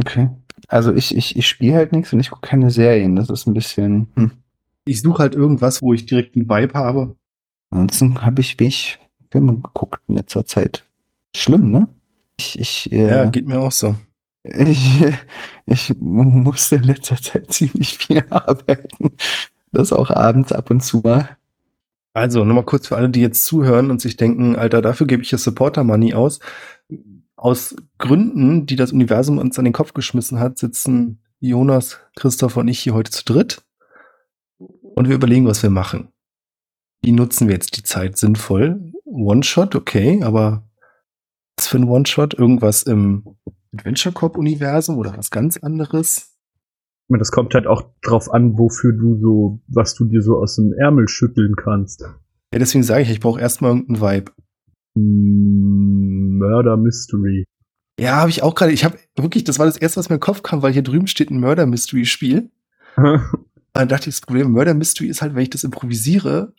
Okay. Also ich, ich, ich spiele halt nichts und ich gucke keine Serien. Das ist ein bisschen. Hm. Ich suche halt irgendwas, wo ich direkt einen Vibe habe. Ansonsten habe ich wenig Filme geguckt in letzter Zeit. Schlimm, ne? Ich, ich, äh, Ja, geht mir auch so. ich, ich musste in letzter Zeit ziemlich viel arbeiten. Das auch abends ab und zu mal. Also, nochmal kurz für alle, die jetzt zuhören und sich denken, Alter, dafür gebe ich ja Supporter-Money aus. Aus Gründen, die das Universum uns an den Kopf geschmissen hat, sitzen Jonas, Christoph und ich hier heute zu dritt. Und wir überlegen, was wir machen. Wie nutzen wir jetzt die Zeit sinnvoll? One-Shot, okay, aber was für ein One-Shot? Irgendwas im Adventure Corp-Universum oder was ganz anderes? Das kommt halt auch drauf an, wofür du so, was du dir so aus dem Ärmel schütteln kannst. Ja, deswegen sage ich, ich brauche erstmal irgendeinen Vibe. Murder Mystery. Ja, habe ich auch gerade. Ich habe wirklich, das war das erste, was mir in den Kopf kam, weil hier drüben steht ein Murder Mystery Spiel. Dann dachte ich, das Problem Murder Mystery ist halt, wenn ich das improvisiere,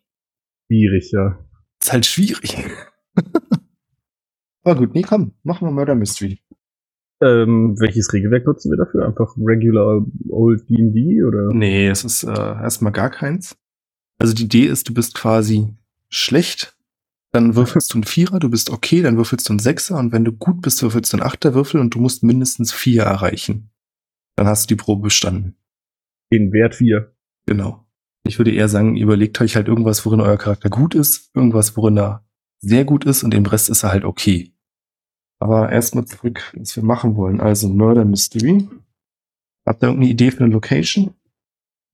Schwierig, ja. ist halt schwierig. Aber gut, nee, komm, machen wir Murder Mystery. Ähm, welches Regelwerk nutzen wir dafür? Einfach regular old D&D oder? Nee, es ist äh, erstmal gar keins. Also die Idee ist, du bist quasi schlecht, dann würfelst du einen Vierer, du bist okay, dann würfelst du einen Sechser und wenn du gut bist, würfelst du einen Achterwürfel und du musst mindestens vier erreichen. Dann hast du die Probe bestanden. Den Wert 4. Genau. Ich würde eher sagen, überlegt euch halt irgendwas, worin euer Charakter gut ist, irgendwas, worin er sehr gut ist und den Rest ist er halt okay. Aber erstmal zurück, was wir machen wollen. Also Murder Mystery. Habt ihr irgendeine Idee für eine Location?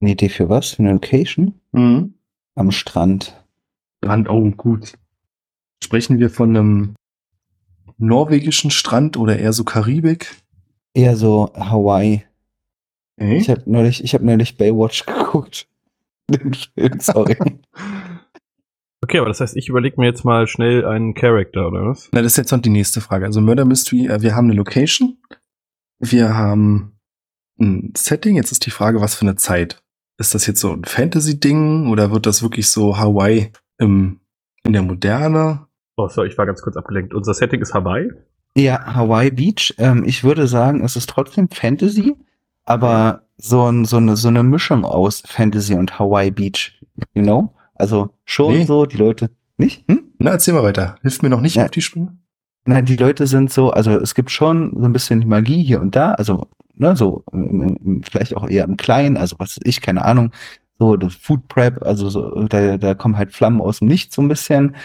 Eine Idee für was? Für eine Location? Mhm. Am Strand. Strand, oh, gut. Sprechen wir von einem norwegischen Strand oder eher so Karibik? Eher so Hawaii. Okay. Ich habe neulich, ich habe neulich Baywatch geguckt. Den Film, sorry. Okay, aber das heißt, ich überlege mir jetzt mal schnell einen Charakter, oder was? Na, das ist jetzt noch die nächste Frage. Also Murder Mystery, äh, wir haben eine Location, wir haben ein Setting. Jetzt ist die Frage, was für eine Zeit. Ist das jetzt so ein Fantasy-Ding oder wird das wirklich so Hawaii im, in der Moderne? Oh, sorry, ich war ganz kurz abgelenkt. Unser Setting ist Hawaii. Ja, Hawaii Beach. Ähm, ich würde sagen, es ist trotzdem Fantasy, aber so, ein, so, eine, so eine Mischung aus Fantasy und Hawaii Beach. You know? Also schon Nee. so, die Leute. Nicht? Hm? Na, erzähl mal weiter. Hilft mir noch nicht Ja. auf die Sprünge. Nein, die Leute sind so, also es gibt schon so ein bisschen Magie hier und da, also, ne, so, ähm, ähm, vielleicht auch eher im Kleinen, also was weiß ich, keine Ahnung, so das Food Prep, also so, da, da kommen halt Flammen aus dem Nichts so ein bisschen.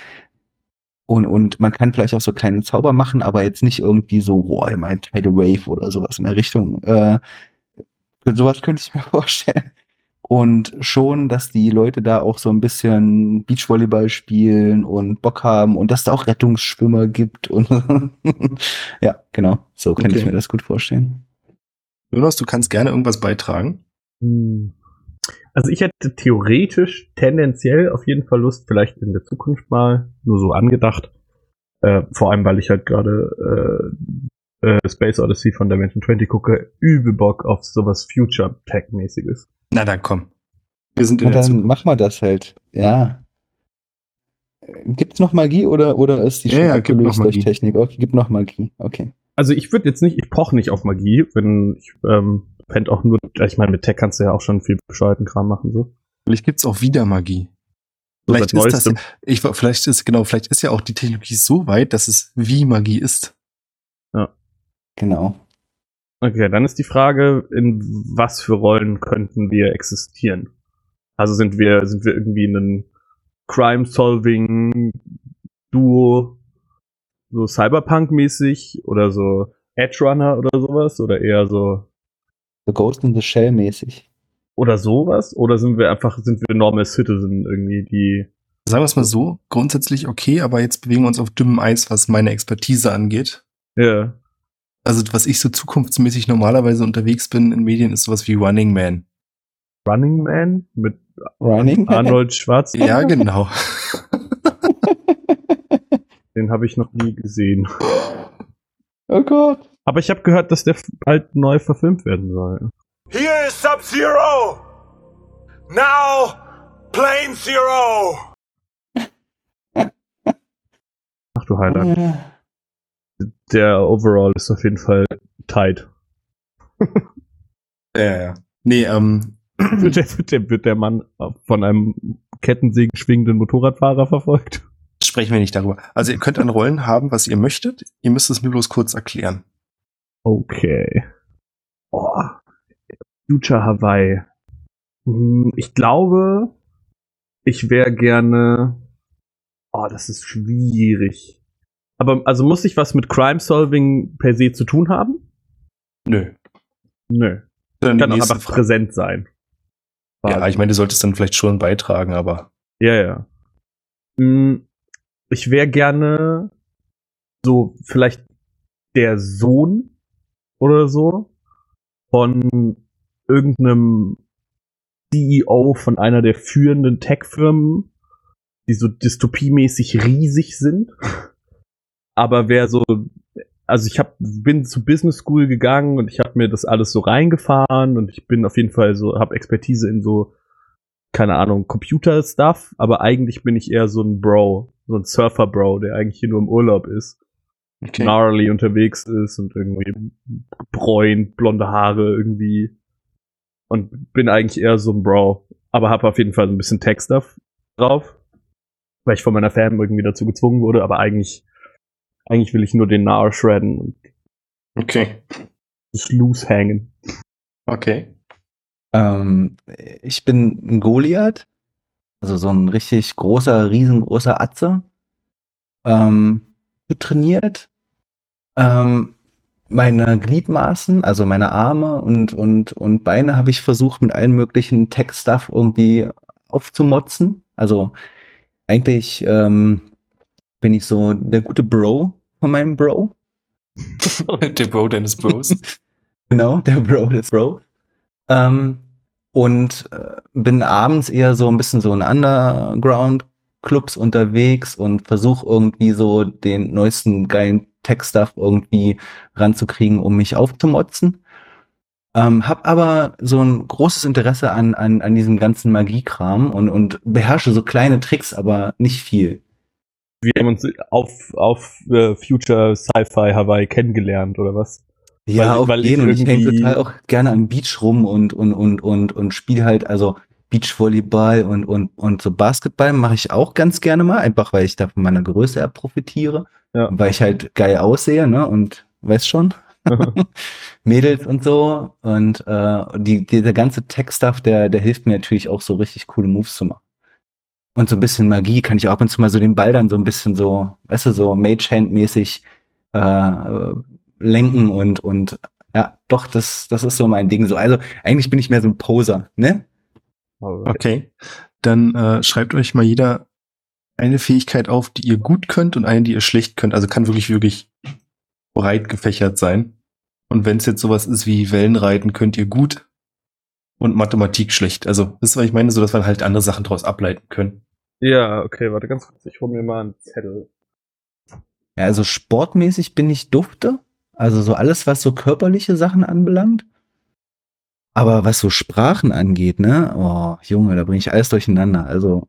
Und, und man kann vielleicht auch so kleine Zauber machen, aber jetzt nicht irgendwie so, boah, ich mein Tidal Wave oder sowas in der Richtung. Äh, sowas könnte ich mir vorstellen. Und schon, dass die Leute da auch so ein bisschen Beachvolleyball spielen und Bock haben und dass da auch Rettungsschwimmer gibt und ja, genau. So kann ich Okay. mir das gut vorstellen. Jonas, du kannst gerne irgendwas beitragen. Hm. Also ich hätte theoretisch tendenziell auf jeden Fall Lust, vielleicht in der Zukunft mal, nur so angedacht. Äh, vor allem, weil ich halt gerade äh, äh, Space Odyssey von Dimension 20 gucke, übel Bock auf sowas Future Tech-mäßiges. Na dann komm. Wir sind in Und der dann Zukunft. machen wir das halt. Ja. Gibt's noch Magie oder, oder ist die Ja, schon ja, abgelöst noch durch. Technik? Okay, gibt noch Magie. Okay. Also ich würde jetzt nicht, ich poche nicht auf Magie, wenn ich ähm, fände auch nur, ich meine, mit Tech kannst du ja auch schon viel bescheuerten Kram machen, so. Vielleicht gibt's auch wieder Magie. so Vielleicht ist das, ich, vielleicht ist, genau, vielleicht ist ja auch die Technologie so weit, dass es wie Magie ist. Genau. Okay, dann ist die Frage, in was für Rollen könnten wir existieren? Also sind wir, sind wir irgendwie ein Crime-Solving-Duo, so Cyberpunk-mäßig oder so Edge Runner oder sowas oder eher so So Ghost in the Shell mäßig. oder sowas oder sind wir einfach sind wir normal Citizen irgendwie die Sagen wir es mal so, grundsätzlich okay, aber jetzt bewegen wir uns auf dünnem Eis, was meine Expertise angeht. ja Also was ich so zukunftsmäßig normalerweise unterwegs bin in Medien, ist sowas wie Running Man. Running Man mit Running. Arnold Schwarzenegger. Ja, genau. Den habe ich noch nie gesehen. oh Gott. Aber ich habe gehört, dass der bald neu verfilmt werden soll. Here is Sub-Zero! Now, Plane Zero! Ach du Heiland. Äh, Der Overall ist auf jeden Fall tight. Ja, ja. Nee, ähm, wird, der, wird, der, wird der Mann von einem Kettensägen schwingenden Motorradfahrer verfolgt? Sprechen wir nicht darüber. Also ihr könnt an Rollen haben, was ihr möchtet. Ihr müsst es mir bloß kurz erklären. Okay. Oh. Future Hawaii. Hm, Ich glaube, ich wäre gerne. Oh, das ist schwierig. Aber also muss ich was mit Crime Solving per se zu tun haben? Nö. Nö. Dann Kann auch einfach Frage. präsent sein. Ja, ich meine, du solltest dann vielleicht schon beitragen, aber Ja, ja. Hm, Ich wäre gerne so vielleicht der Sohn oder so von irgendeinem CEO von einer der führenden Tech-Firmen, die so dystopiemäßig riesig sind. Aber wer so, also ich hab, bin zu Business School gegangen und ich habe mir das alles so reingefahren und ich bin auf jeden Fall so, habe Expertise in so keine Ahnung, Computer-Stuff, aber eigentlich bin ich eher so ein Bro, so ein Surfer-Bro, der eigentlich hier nur im Urlaub ist, okay. gnarly unterwegs ist und irgendwie bräunt, blonde Haare irgendwie und bin eigentlich eher so ein Bro, aber habe auf jeden Fall so ein bisschen Tech-Stuff drauf, weil ich von meiner Fam irgendwie dazu gezwungen wurde, aber eigentlich, eigentlich will ich nur den Nar shredden und Okay. das Loose hängen. Okay. Ähm, ich bin ein Goliath, also so ein richtig großer, riesengroßer Atze. Ähm, trainiert. Ähm, meine Gliedmaßen, also meine Arme und, und, und Beine habe ich versucht mit allen möglichen Tech-Stuff irgendwie aufzumotzen. Also eigentlich ähm, bin ich so der gute Bro von meinem Bro. Der Bro deines Bros. Genau, der Bro des Bro. Ähm, und äh, bin abends eher so ein bisschen so in Underground-Clubs unterwegs und versuche irgendwie so den neuesten geilen Tech-Stuff irgendwie ranzukriegen, um mich aufzumotzen. Ähm, hab aber so ein großes Interesse an, an, an diesem ganzen Magiekram und, und beherrsche so kleine Tricks, aber nicht viel. Wir haben uns auf, auf äh, Future Sci-Fi Hawaii kennengelernt, oder was? Ja, Weil- auf weil ich jeden. Und ich hänge total auch gerne am Beach rum und, und, und, und, und spiele halt, also Beachvolleyball und, und, und so Basketball mache ich auch ganz gerne mal, einfach weil ich da von meiner Größe profitiere. Ja. Weil ich halt geil aussehe, ne? Und weißt schon, Mädels und so. Und äh, die, dieser ganze Tech-Stuff, der, der hilft mir natürlich auch so richtig coole Moves zu machen. Und so ein bisschen Magie kann ich auch ab und zu mal so den Ball dann so ein bisschen so, weißt du, so Mage-Hand-mäßig äh, lenken und, und ja, doch, das, das ist so mein Ding. So, also eigentlich bin ich mehr so ein Poser, ne? Okay. Dann äh, schreibt euch mal jeder eine Fähigkeit auf, die ihr gut könnt und eine, die ihr schlecht könnt. Also kann wirklich, wirklich breit gefächert sein. Und wenn es jetzt sowas ist wie Wellenreiten, könnt ihr gut und Mathematik schlecht. Also, wisst ihr, was ich meine? So, dass wir halt andere Sachen daraus ableiten können. Ja, okay, warte ganz kurz. Ich hol mir mal einen Zettel. Ja, also sportmäßig bin ich dufte. Also so alles, was so körperliche Sachen anbelangt. Aber was so Sprachen angeht, ne? Oh, Junge, da bringe ich alles durcheinander. Also,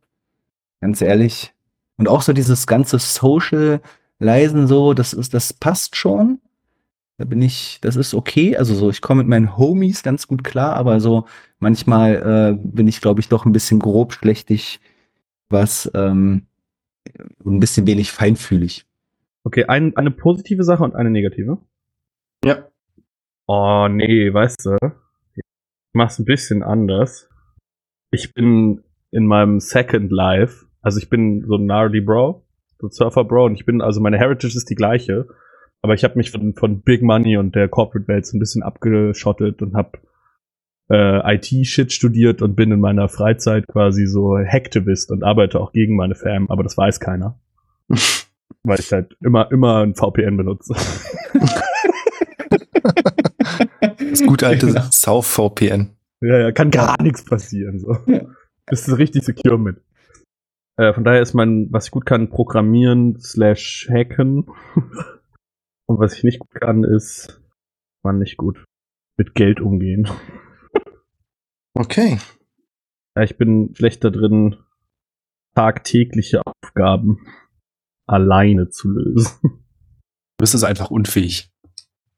ganz ehrlich. Und auch so dieses ganze Social Leisen so, das ist, das passt schon. Da bin ich, das ist okay. Also so, ich komme mit meinen Homies ganz gut klar, aber so manchmal äh, bin ich, glaube ich, doch ein bisschen grob schlechtig, was ähm, ein bisschen wenig feinfühlig. Okay, ein, eine positive Sache und eine negative. Ja. Oh, nee, weißt du. Ich mach's ein bisschen anders. Ich bin in meinem Second Life, also ich bin so ein Gnarly Bro, so ein Surfer Bro, und ich bin, also meine Heritage ist die gleiche, aber ich habe mich von, von Big Money und der Corporate Welt so ein bisschen abgeschottet und habe äh, IT-Shit studiert und bin in meiner Freizeit quasi so Hacktivist und arbeite auch gegen meine Fam, aber das weiß keiner. Weil ich halt immer, immer ein VPN benutze. Das gute alte Genau. South VPN. Ja, ja, kann gar nichts passieren. So. Ja. Bist du richtig secure mit. Äh, von daher ist mein, was ich gut kann, programmieren slash hacken. Und was ich nicht gut kann, ist, man nicht gut mit Geld umgehen. Okay. Ja, ich bin schlechter drin, tagtägliche Aufgaben alleine zu lösen. Du bist also einfach unfähig.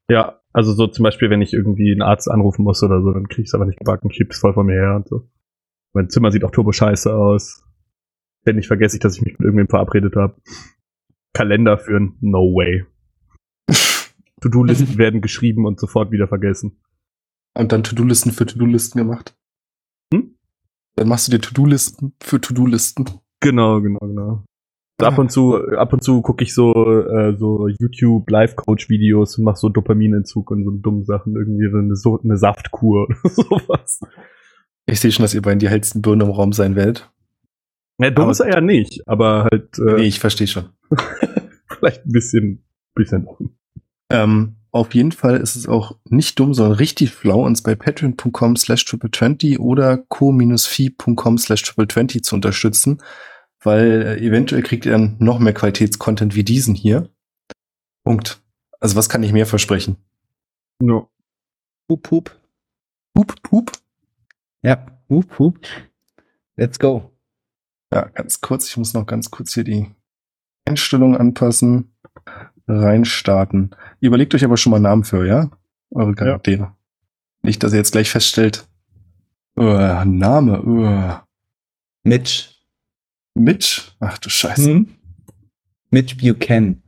Ja, Also so zum Beispiel, wenn ich irgendwie einen Arzt anrufen muss oder so, dann krieg ich es aber nicht gebacken, schieb's voll von mir her und so. Mein Zimmer sieht auch turbo scheiße aus. Ständig vergesse ich, dass ich mich mit irgendwem verabredet habe. Kalender führen, no way. To-Do-Listen werden geschrieben und sofort wieder vergessen. Und dann To-Do-Listen für To-Do-Listen gemacht. Hm? Dann machst du dir To-Do-Listen für To-Do-Listen. Genau, genau, genau. Ab Ah. und zu, ab und zu gucke ich so, äh, so YouTube Live-Coach-Videos und mache so Dopaminentzug und so dumme Sachen, irgendwie so eine, so eine Saftkur oder sowas. Ich sehe schon, dass ihr beiden die hellsten Birnen im Raum sein werdet. Ja, dumm Aber- ist er ja nicht, aber halt äh, Nee, ich verstehe schon. vielleicht ein bisschen, bisschen dumm. Ähm, auf jeden Fall ist es auch nicht dumm, sondern richtig flau, uns bei patreon.com slash triple20 oder co-fi.com slash triple20 zu unterstützen, weil äh, eventuell kriegt ihr dann noch mehr Qualitätscontent wie diesen hier. Punkt. Also was kann ich mehr versprechen? Ja. Hup, hup. Hup, hup. Ja, hup, hup. Let's go. Ja, ganz kurz, ich muss noch ganz kurz hier die Einstellungen anpassen. Reinstarten. Überlegt euch aber schon mal Namen für, ja? Eure Charaktere. Nicht, dass ihr jetzt gleich feststellt, uh, Name, uh, Mitch. Mitch. Ach du Scheiße. Hm? Mitch Buchanan.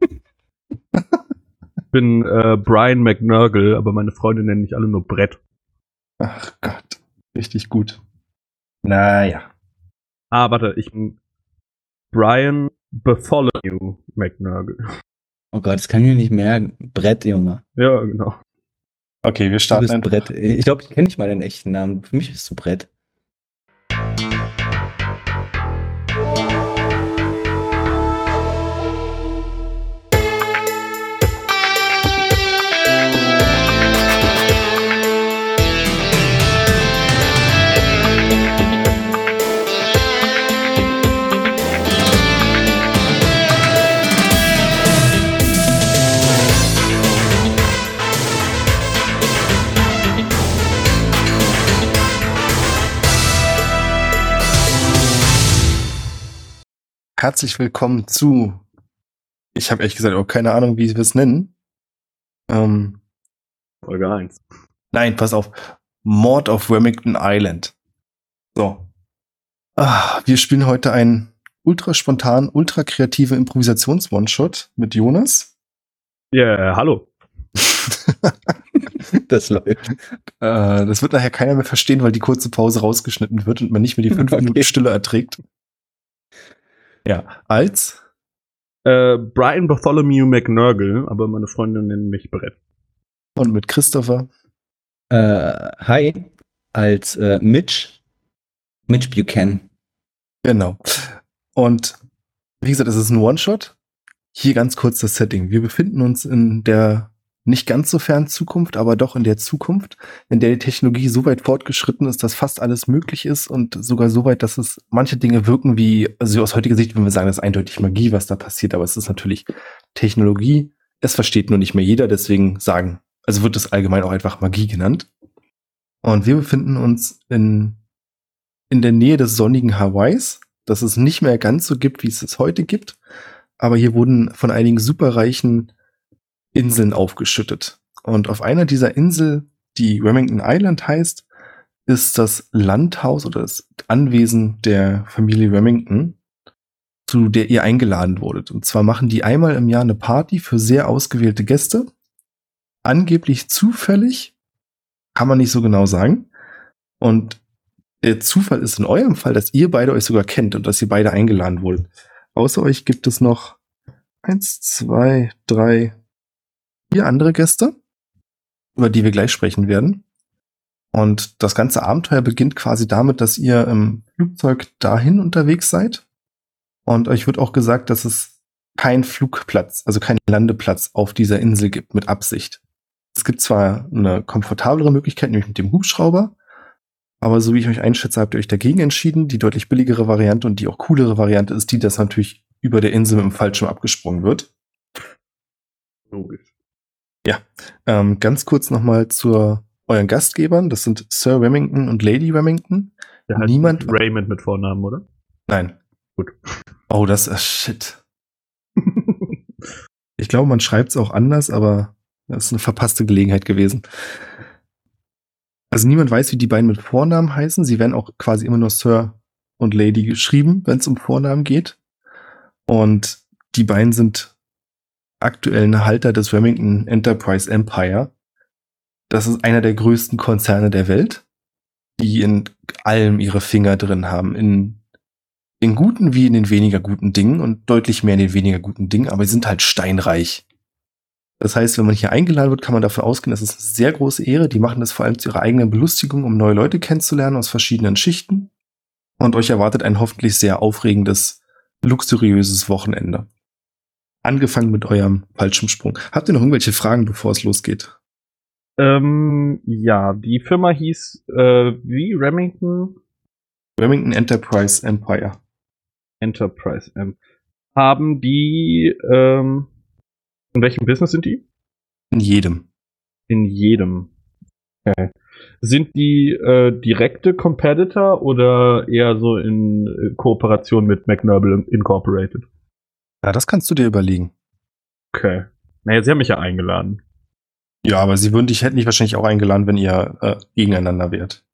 Ich bin äh, Brian McNurgle, aber meine Freunde nennen mich alle nur Brett. Ach Gott. Richtig gut. Naja. Ah, warte, ich bin Brian Bartholomew McNurgle. Oh Gott, das kann ich mir nicht merken. Brett, Junge. Ja, genau. Okay, wir Du starten bist einfach. Brett. Ich glaube, ich kenne nicht mal deinen echten Namen. Für mich bist du Brett. Herzlich willkommen zu. Ich habe ehrlich gesagt auch keine Ahnung, wie wir es nennen. Ähm, Folge 1. Nein, pass auf. Mord auf Remington Island. So. Ah, wir spielen heute einen ultra spontan, ultra kreative Improvisations-One-Shot mit Jonas. Ja, yeah, hallo. Das läuft. Äh, das wird nachher keiner mehr verstehen, weil die kurze Pause rausgeschnitten wird und man nicht mehr die fünf Okay. Minuten Stille erträgt. Ja, als Äh, Brian Bartholomew McNurgle, aber meine Freunde nennen mich Brett. und mit Christopher. Äh, hi, als äh, Mitch. Mitch Buchanan. Genau. Und wie gesagt, es ist ein One-Shot. Hier ganz kurz das Setting. Wir befinden uns in der nicht ganz so fernen Zukunft, aber doch in der Zukunft, in der die Technologie so weit fortgeschritten ist, dass fast alles möglich ist und sogar so weit, dass es manche Dinge wirken wie, also aus heutiger Sicht, wenn wir sagen, das ist eindeutig Magie, was da passiert, aber es ist natürlich Technologie. Es versteht nur nicht mehr jeder, deswegen sagen, also wird es allgemein auch einfach Magie genannt. Und wir befinden uns in, in der Nähe des sonnigen Hawaiis, das es nicht mehr ganz so gibt, wie es es heute gibt. Aber hier wurden von einigen superreichen Inseln aufgeschüttet. Und auf einer dieser Insel, die Remington Island heißt, ist das Landhaus oder das Anwesen der Familie Remington, zu der ihr eingeladen wurdet. Und zwar machen die einmal im Jahr eine Party für sehr ausgewählte Gäste. Angeblich zufällig, kann man nicht so genau sagen. Und der Zufall ist in eurem Fall, dass ihr beide euch sogar kennt und dass ihr beide eingeladen wurdet. Außer euch gibt es noch eins, zwei, drei, vier andere Gäste, über die wir gleich sprechen werden. Und das ganze Abenteuer beginnt quasi damit, dass ihr im Flugzeug dahin unterwegs seid. Und euch wird auch gesagt, dass es keinen Flugplatz, also keinen Landeplatz auf dieser Insel gibt mit Absicht. Es gibt zwar eine komfortablere Möglichkeit, nämlich mit dem Hubschrauber, aber so wie ich euch einschätze, habt ihr euch dagegen entschieden. Die deutlich billigere Variante und die auch coolere Variante ist die, dass natürlich über der Insel mit dem Fallschirm abgesprungen wird. Logisch. Ähm, ganz kurz nochmal zu euren Gastgebern. Das sind Sir Remington und Lady Remington. Der heißt Niemand- Raymond mit Vornamen, oder? Nein. Gut. Oh, das ist shit. Ich glaube, man schreibt es auch anders, aber Das ist eine verpasste Gelegenheit gewesen. Also niemand weiß, wie die beiden mit Vornamen heißen. Sie werden auch quasi immer nur Sir und Lady geschrieben, wenn es um Vornamen geht. Und die beiden sind aktuellen Halter des Remington Enterprise Empire. Das ist einer der größten Konzerne der Welt, die in allem ihre Finger drin haben. In in guten wie in den weniger guten Dingen und deutlich mehr in den weniger guten Dingen, aber sie sind halt steinreich. Das heißt, wenn man hier eingeladen wird, kann man davon ausgehen, das ist eine sehr große Ehre. Die machen das vor allem zu ihrer eigenen Belustigung, um neue Leute kennenzulernen aus verschiedenen Schichten. Und euch erwartet ein hoffentlich sehr aufregendes, luxuriöses Wochenende. Angefangen mit eurem Fallschirmsprung. Habt ihr noch irgendwelche Fragen, bevor es losgeht? Ähm, ja, die Firma hieß äh, wie Remington Remington Enterprise Empire. Enterprise M. Haben die, ähm, in welchem Business sind die? In jedem. In jedem. Okay. Sind die äh, direkte Competitor oder eher so in äh, Kooperation mit McNoble Incorporated? Ja, das kannst du dir überlegen. Okay. Naja, sie haben mich ja eingeladen. Ja, aber sie würden dich hätten dich wahrscheinlich auch eingeladen, wenn ihr äh, gegeneinander wärt.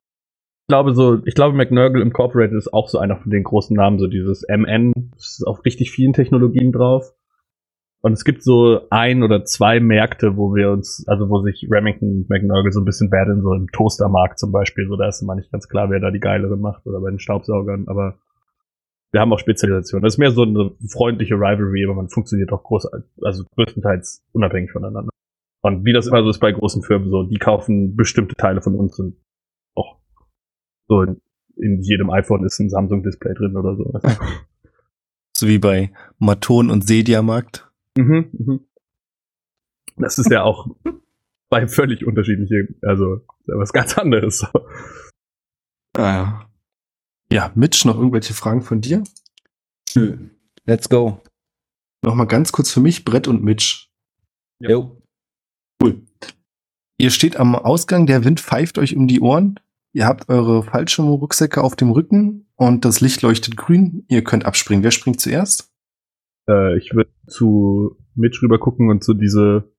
Ich glaube so, ich glaube McNurgle Incorporated ist auch so einer von den großen Namen, so dieses MN, das ist auf richtig vielen Technologien drauf. Und es gibt so ein oder zwei Märkte, wo wir uns, also wo sich Remington und McNurgle so ein bisschen werden, so im Toastermarkt zum Beispiel, so da ist immer nicht ganz klar, wer da die geilere macht oder bei den Staubsaugern, aber wir haben auch Spezialisationen. Das ist mehr so eine freundliche Rivalry, aber man funktioniert auch groß, also größtenteils unabhängig voneinander. Und wie das immer so ist bei großen Firmen, so, die kaufen bestimmte Teile von uns und auch so in, in jedem iPhone ist ein Samsung-Display drin oder so. So wie bei Maton und Sedia-Markt. Mhm, mhm. Das ist ja auch bei völlig unterschiedlichen, also was ganz anderes. Ah, ja, Mitch, noch irgendwelche Fragen von dir? Nö. Let's go. Nochmal ganz kurz für mich, Brett und Mitch. Ja. Jo. Cool. Ihr steht am Ausgang, der Wind pfeift euch um die Ohren. Ihr habt eure Fallschirmrucksäcke auf dem Rücken und das Licht leuchtet grün. Ihr könnt abspringen. Wer springt zuerst? Äh, ich würde zu Mitch rüber gucken und so diese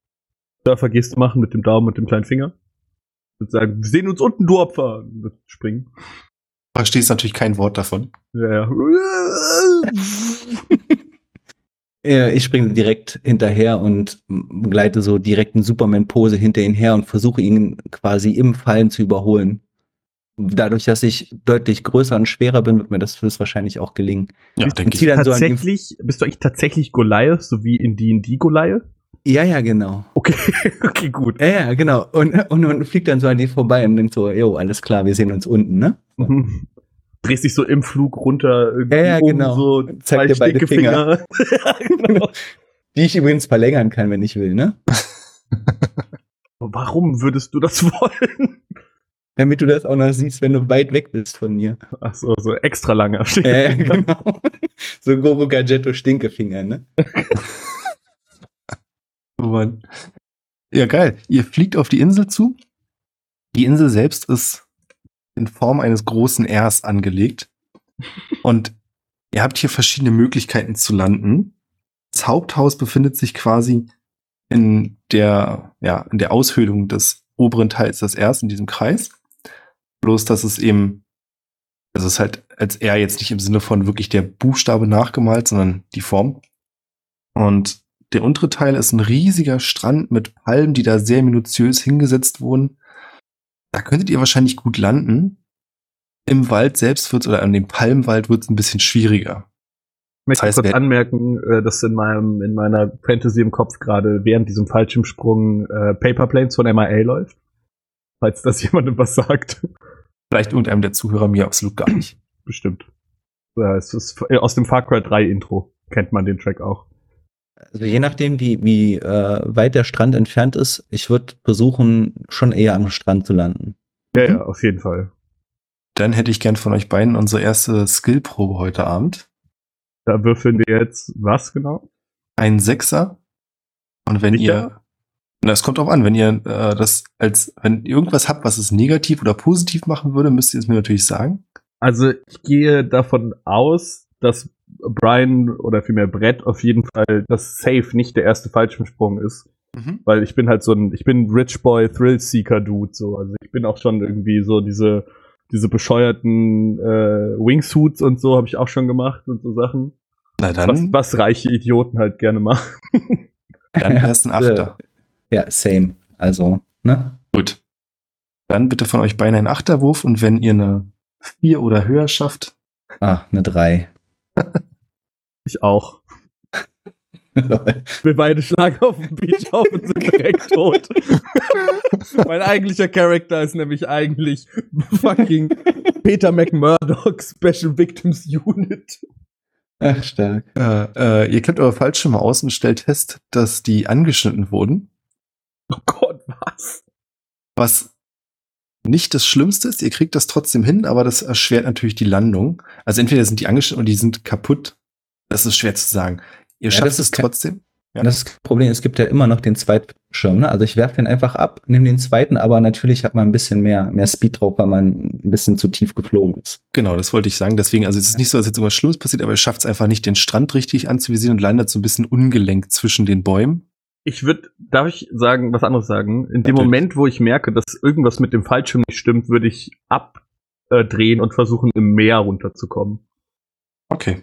Surfer-Geste machen mit dem Daumen und dem kleinen Finger. Ich würde sagen, wir sehen uns unten, du Opfer. Und springen. Verstehst natürlich kein Wort davon. Ja, ja. Ich springe direkt hinterher und gleite so direkt in Superman-Pose hinter ihn her und versuche ihn quasi im Fallen zu überholen. Dadurch, dass ich deutlich größer und schwerer bin, wird mir das wahrscheinlich auch gelingen. Ja, denke ich. dann so tatsächlich, bist du eigentlich tatsächlich Goliath, so wie in D&D Goliath? Ja, ja, genau. Okay, okay, gut. Ja, ja, genau. Und, und, und fliegt dann so an dir vorbei und denkt so, jo, alles klar, wir sehen uns unten, ne? Mhm. Drehst dich so im Flug runter, irgendwie Ja, ja, genau. so Zeig dir beide Stinkefinger. ja, genau. Die ich übrigens verlängern kann, wenn ich will, ne? Warum würdest du das wollen? Damit du das auch noch siehst, wenn du weit weg bist von mir. Ach so, so extra lange. Ja, ja, genau. So Goro Gadgetto Stinkefinger, ne? Mann. Ja, geil. Ihr fliegt auf die Insel zu. Die Insel selbst ist in Form eines großen Rs angelegt. Und ihr habt hier verschiedene Möglichkeiten zu landen. Das Haupthaus befindet sich quasi in der, ja, in der Aushöhlung des oberen Teils des Rs in diesem Kreis. Bloß, dass es eben, also es ist halt als R jetzt nicht im Sinne von wirklich der Buchstabe nachgemalt, sondern die Form. Und der untere Teil ist ein riesiger Strand mit Palmen, die da sehr minutiös hingesetzt wurden. Da könntet ihr wahrscheinlich gut landen. Im Wald selbst wird's oder an dem Palmwald wird's ein bisschen schwieriger. Ich möchte Das heißt, kurz anmerken, äh, dass in meinem in meiner Fantasy im Kopf gerade während diesem Fallschirmsprung äh, Paper Planes von MIA läuft. Falls das jemandem was sagt. Vielleicht irgendeinem der Zuhörer mir absolut gar nicht. Bestimmt. Ja, es ist äh, aus dem Far Cry 3 Intro. Kennt man den Track auch. Also je nachdem, wie, wie äh, weit der Strand entfernt ist, ich würde versuchen, schon eher am Strand zu landen. Ja, Mhm. ja, auf jeden Fall. Dann hätte ich gern von euch beiden unsere erste Skillprobe heute Abend. Da würfeln wir jetzt was genau? Ein Sechser. Und wenn Sicher? ihr, na, es kommt drauf an, wenn ihr äh, das als, wenn ihr irgendwas habt, was es negativ oder positiv machen würde, müsst ihr es mir natürlich sagen. Also ich gehe davon aus, dass Brian oder vielmehr Brett auf jeden Fall das Safe nicht der erste Fallschirmsprung ist. Mhm. Weil ich bin halt so ein, ich bin Rich Boy Thrill Seeker Dude, so. Also ich bin auch schon irgendwie so diese, diese bescheuerten äh, Wingsuits und so habe ich auch schon gemacht und so Sachen. Na Was, dann, was reiche Idioten halt gerne machen. dann erst ein Achter. Ja, same. Also, ne? Gut. Dann bitte von euch beiden ein Achterwurf und wenn ihr eine vier oder höher schafft, Ah, eine 3. Ich auch. Wir beide schlagen auf den Beach auf und sind direkt tot. mein eigentlicher Charakter ist nämlich eigentlich fucking Peter McMurdoch Special Victims Unit. Ach, stark. äh, äh, ihr klemmt eure Fallschirme aus und stellt fest, dass die angeschnitten wurden. Oh Gott, was? Was nicht das Schlimmste ist, ihr kriegt das trotzdem hin, aber das erschwert natürlich die Landung. Also entweder sind die angeschnitten oder die sind kaputt. Das ist schwer zu sagen. Ihr Ja, schafft das es trotzdem. Ja. Das Problem, es gibt ja immer noch den Zweitschirm, ne? Also ich werfe den einfach ab, nehme den zweiten, aber natürlich hat man ein bisschen mehr, mehr Speed drauf, weil man ein bisschen zu tief geflogen ist. Genau, das wollte ich sagen. Deswegen, also es ist nicht so, dass jetzt irgendwas Schlimmes passiert, aber ihr schafft es einfach nicht, den Strand richtig anzuvisieren und landet so ein bisschen ungelenkt zwischen den Bäumen. Ich würde, darf ich sagen, was anderes sagen? In dem Natürlich. Moment, wo ich merke, dass irgendwas mit dem Fallschirm nicht stimmt, würde ich abdrehen und versuchen, im Meer runterzukommen. Okay,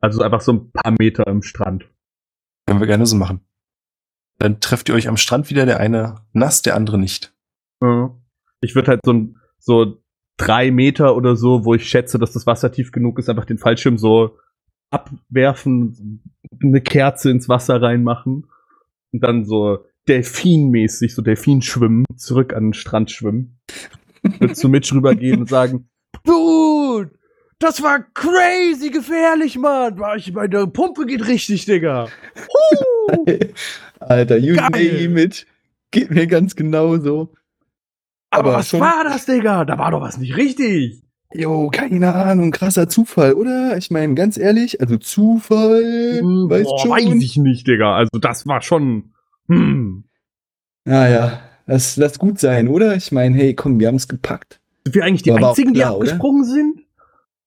Also einfach so ein paar Meter im Strand. können wir gerne so machen. Dann trefft ihr euch am Strand wieder, der eine nass, der andere nicht. Ich würde halt so, ein, so drei Meter oder so, wo ich schätze, dass das Wasser tief genug ist, einfach den Fallschirm so abwerfen, eine Kerze ins Wasser reinmachen und dann so delfinmäßig, so Delfin schwimmen, zurück an den Strand schwimmen. Würde zu Mitch rübergehen und sagen, Dude, das war crazy gefährlich, Mann. Ich, meine Pumpe geht richtig, Digga. Huh. Alter, you Geil. name it. Geht mir ganz genauso. Aber, Aber was schon- war das, Digga? Da war doch was nicht richtig. Jo, keine Ahnung, krasser Zufall, oder? Ich meine, ganz ehrlich, also Zufall, weißt Boah, schon. weiß ich nicht, Digga. Also das war schon. Hm. Naja, das lass gut sein, oder? Ich meine, hey, komm, wir haben es gepackt. Sind wir eigentlich die Aber auch einzigen, die klar, oder? abgesprungen sind?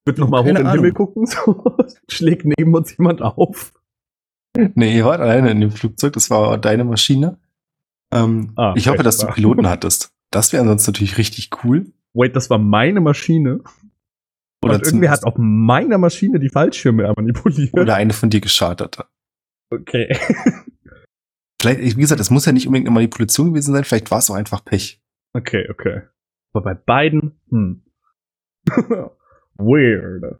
Wird noch mal hoch in den Ahnung. Himmel gucken, so schlägt neben uns jemand auf. Nee, ihr wart alleine in dem Flugzeug, das war deine Maschine. Ähm, Ah, ich hoffe, dass du war. Piloten hattest. Das wäre ansonsten natürlich richtig cool. Wait, das war meine Maschine. Oder, und irgendwie hat auf meiner Maschine die Fallschirme manipuliert. oder eine von dir geschartet. hat. Okay. Vielleicht, wie gesagt, es muss ja nicht unbedingt eine Manipulation gewesen sein, vielleicht war es auch einfach Pech. Okay, okay. Aber bei beiden, hm. Weird.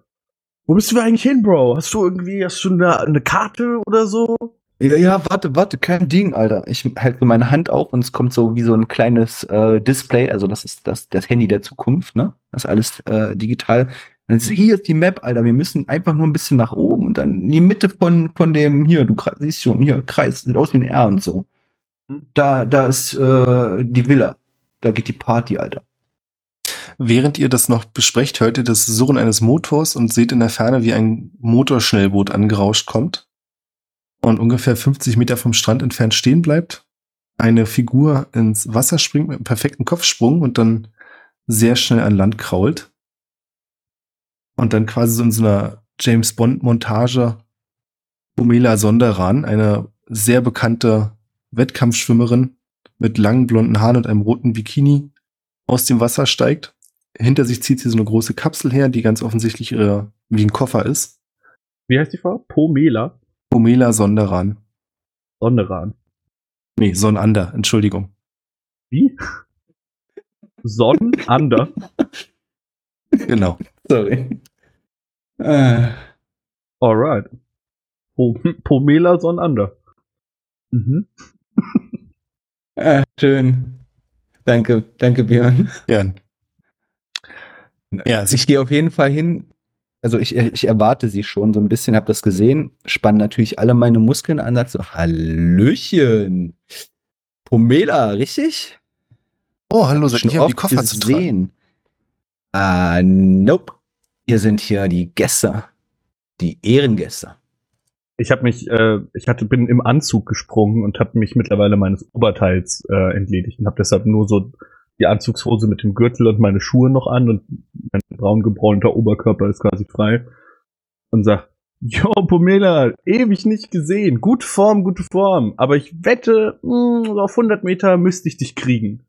Wo bist du eigentlich hin, Bro? Hast du irgendwie, hast du eine, eine Karte oder so? Ja, ja, warte, warte, kein Ding, Alter. Ich halte so meine Hand auf und es kommt so wie so ein kleines äh, Display, also das ist das, das Handy der Zukunft, ne? Das ist alles äh, digital. Und jetzt, hier ist die Map, Alter. Wir müssen einfach nur ein bisschen nach oben und dann in die Mitte von, von dem, hier, du siehst schon, hier, Kreis, sieht aus wie ein R und so. Da, da ist äh, die Villa. Da geht die Party, Alter. Während ihr das noch besprecht, hört ihr das Surren eines Motors und seht in der Ferne, wie ein Motorschnellboot angerauscht kommt und ungefähr 50 Meter vom Strand entfernt stehen bleibt. Eine Figur ins Wasser springt mit einem perfekten Kopfsprung und dann sehr schnell an Land krault. Und dann quasi so in so einer James Bond Montage Pamela Sonderan, eine sehr bekannte Wettkampfschwimmerin mit langen blonden Haaren und einem roten Bikini aus dem Wasser steigt. Hinter sich zieht sie so eine große Kapsel her, die ganz offensichtlich ihre, wie ein Koffer ist. Wie heißt die Frau? Pomela Pamela Sonderan. Sonderan. Nee, Sonander, Entschuldigung. Wie? Sonnander. Genau. Sorry. Äh, Alright. Po Pomela Sonnander. Mhm. äh, schön. Danke, danke, Björn. Gern. Ja, ich gehe auf jeden Fall hin. Also ich, ich erwarte sie schon so ein bisschen, habe das gesehen, spann natürlich alle meine Muskeln an, sag so, Hallöchen. Pomela, richtig? oh, hallo, seid ihr hier, die Koffer zu gesehen. Ah, nope. Hier sind hier die Gäste. Die Ehrengäste. Ich habe mich, äh, ich hatte, bin im Anzug gesprungen und habe mich mittlerweile meines Oberteils äh, entledigt und habe deshalb nur so die Anzugshose mit dem Gürtel und meine Schuhe noch an und mein braun gebräunter Oberkörper ist quasi frei und sag, Jo, Pomela, ewig nicht gesehen. Gute Form, gute Form. Aber ich wette, mh, auf 100 Meter müsste ich dich kriegen.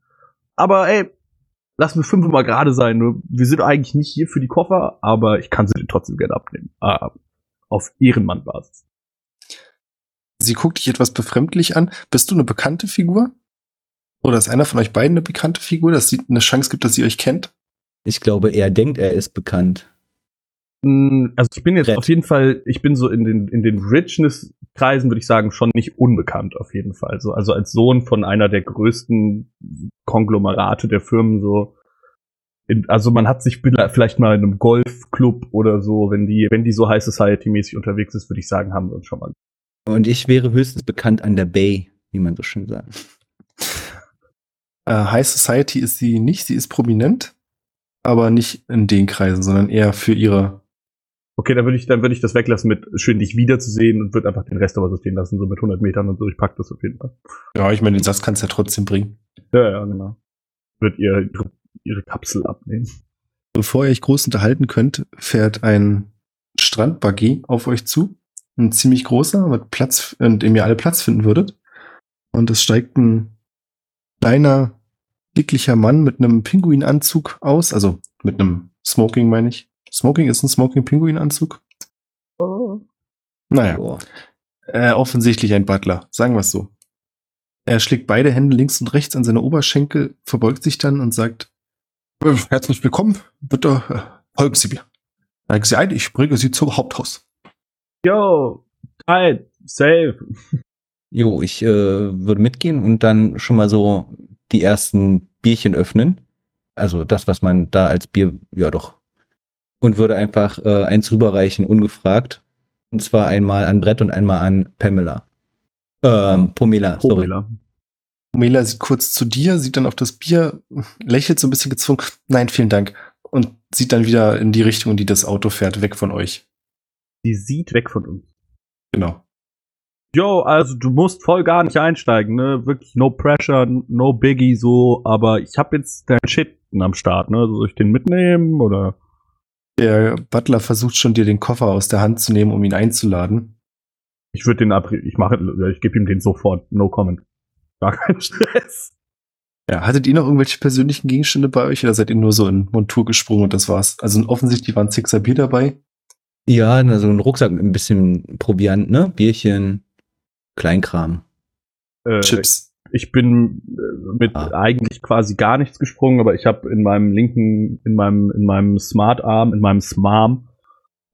Aber ey, lass mir fünfmal gerade sein. Wir sind eigentlich nicht hier für die Koffer, aber ich kann sie dir trotzdem gerne abnehmen. Ah, auf Ehrenmann-Basis. Sie guckt dich etwas befremdlich an. Bist du eine bekannte Figur? Oder ist einer von euch beiden eine bekannte Figur, dass sie eine Chance gibt, dass sie euch kennt? Ich glaube, er denkt, er ist bekannt. Mm, Also ich bin jetzt Red. auf jeden Fall, ich bin so in den, in den Richness-Kreisen, würde ich sagen, schon nicht unbekannt auf jeden Fall. So, also als Sohn von einer der größten Konglomerate der Firmen so. In, also man hat sich vielleicht mal in einem Golfclub oder so, wenn die, wenn die so High Society-mäßig unterwegs ist, würde ich sagen, haben wir uns schon mal. Und ich wäre höchstens bekannt an der Bay, wie man so schön sagt. Äh, High Society ist sie nicht, sie ist prominent, aber nicht in den Kreisen, sondern eher für ihre. Okay, dann würde ich, dann würde ich das weglassen mit schön dich wiederzusehen und würde einfach den Rest aber so stehen lassen, so mit 100 Metern und so. Ich pack das auf jeden Fall. Ja, ich meine, den Satz kannst du ja trotzdem bringen. Ja, ja, genau. Wird ihr ihre, ihre Kapsel abnehmen. Bevor ihr euch groß unterhalten könnt, fährt ein Strandbuggy auf euch zu. Ein ziemlich großer, mit Platz, in dem ihr alle Platz finden würdet. Und es steigt ein kleiner, dicklicher Mann mit einem Pinguinanzug aus. Also mit einem Smoking, meine ich. Smoking ist ein Smoking-Pinguinanzug. Naja, Boah. äh, offensichtlich ein Butler, sagen wir es so. Er schlägt beide Hände links und rechts an seine Oberschenkel, verbeugt sich dann und sagt, "Äh, herzlich willkommen, bitte äh, folgen Sie mir. Sagen Sie ein, ich bringe Sie zum Haupthaus. Yo, tight, safe. Jo, ich äh, würde mitgehen und dann schon mal so die ersten Bierchen öffnen. Also das, was man da als Bier, ja doch. Und würde einfach äh, eins rüberreichen, ungefragt. Und zwar einmal an Brett und einmal an Pamela. Ähm, Pomela, sorry. Pomela. Mela sieht kurz zu dir, sieht dann auf das Bier, lächelt so ein bisschen gezwungen. Nein, vielen Dank. Und sieht dann wieder in die Richtung, in die das Auto fährt, weg von euch. Die sieht weg von uns. Genau. Yo, also du musst voll gar nicht einsteigen, ne? Wirklich no pressure, no biggie so, aber ich hab jetzt deinen Shit am Start, ne? Soll ich den mitnehmen oder? Der Butler versucht schon, dir den Koffer aus der Hand zu nehmen, um ihn einzuladen. Ich würde den ab, ich mache, ich gebe ihm den sofort, no comment. Gar kein Stress. Ja, hattet ihr noch irgendwelche persönlichen Gegenstände bei euch oder seid ihr nur so in Montur gesprungen und das war's? Also offensichtlich waren Sixer Bier dabei. Ja, also ein Rucksack mit ein bisschen Proviant, ne? Bierchen, Kleinkram. Äh, Chips. Ich bin äh, mit Ah. eigentlich quasi gar nichts gesprungen, aber ich habe in meinem linken, in meinem, in meinem Smart Arm, in meinem Smarm,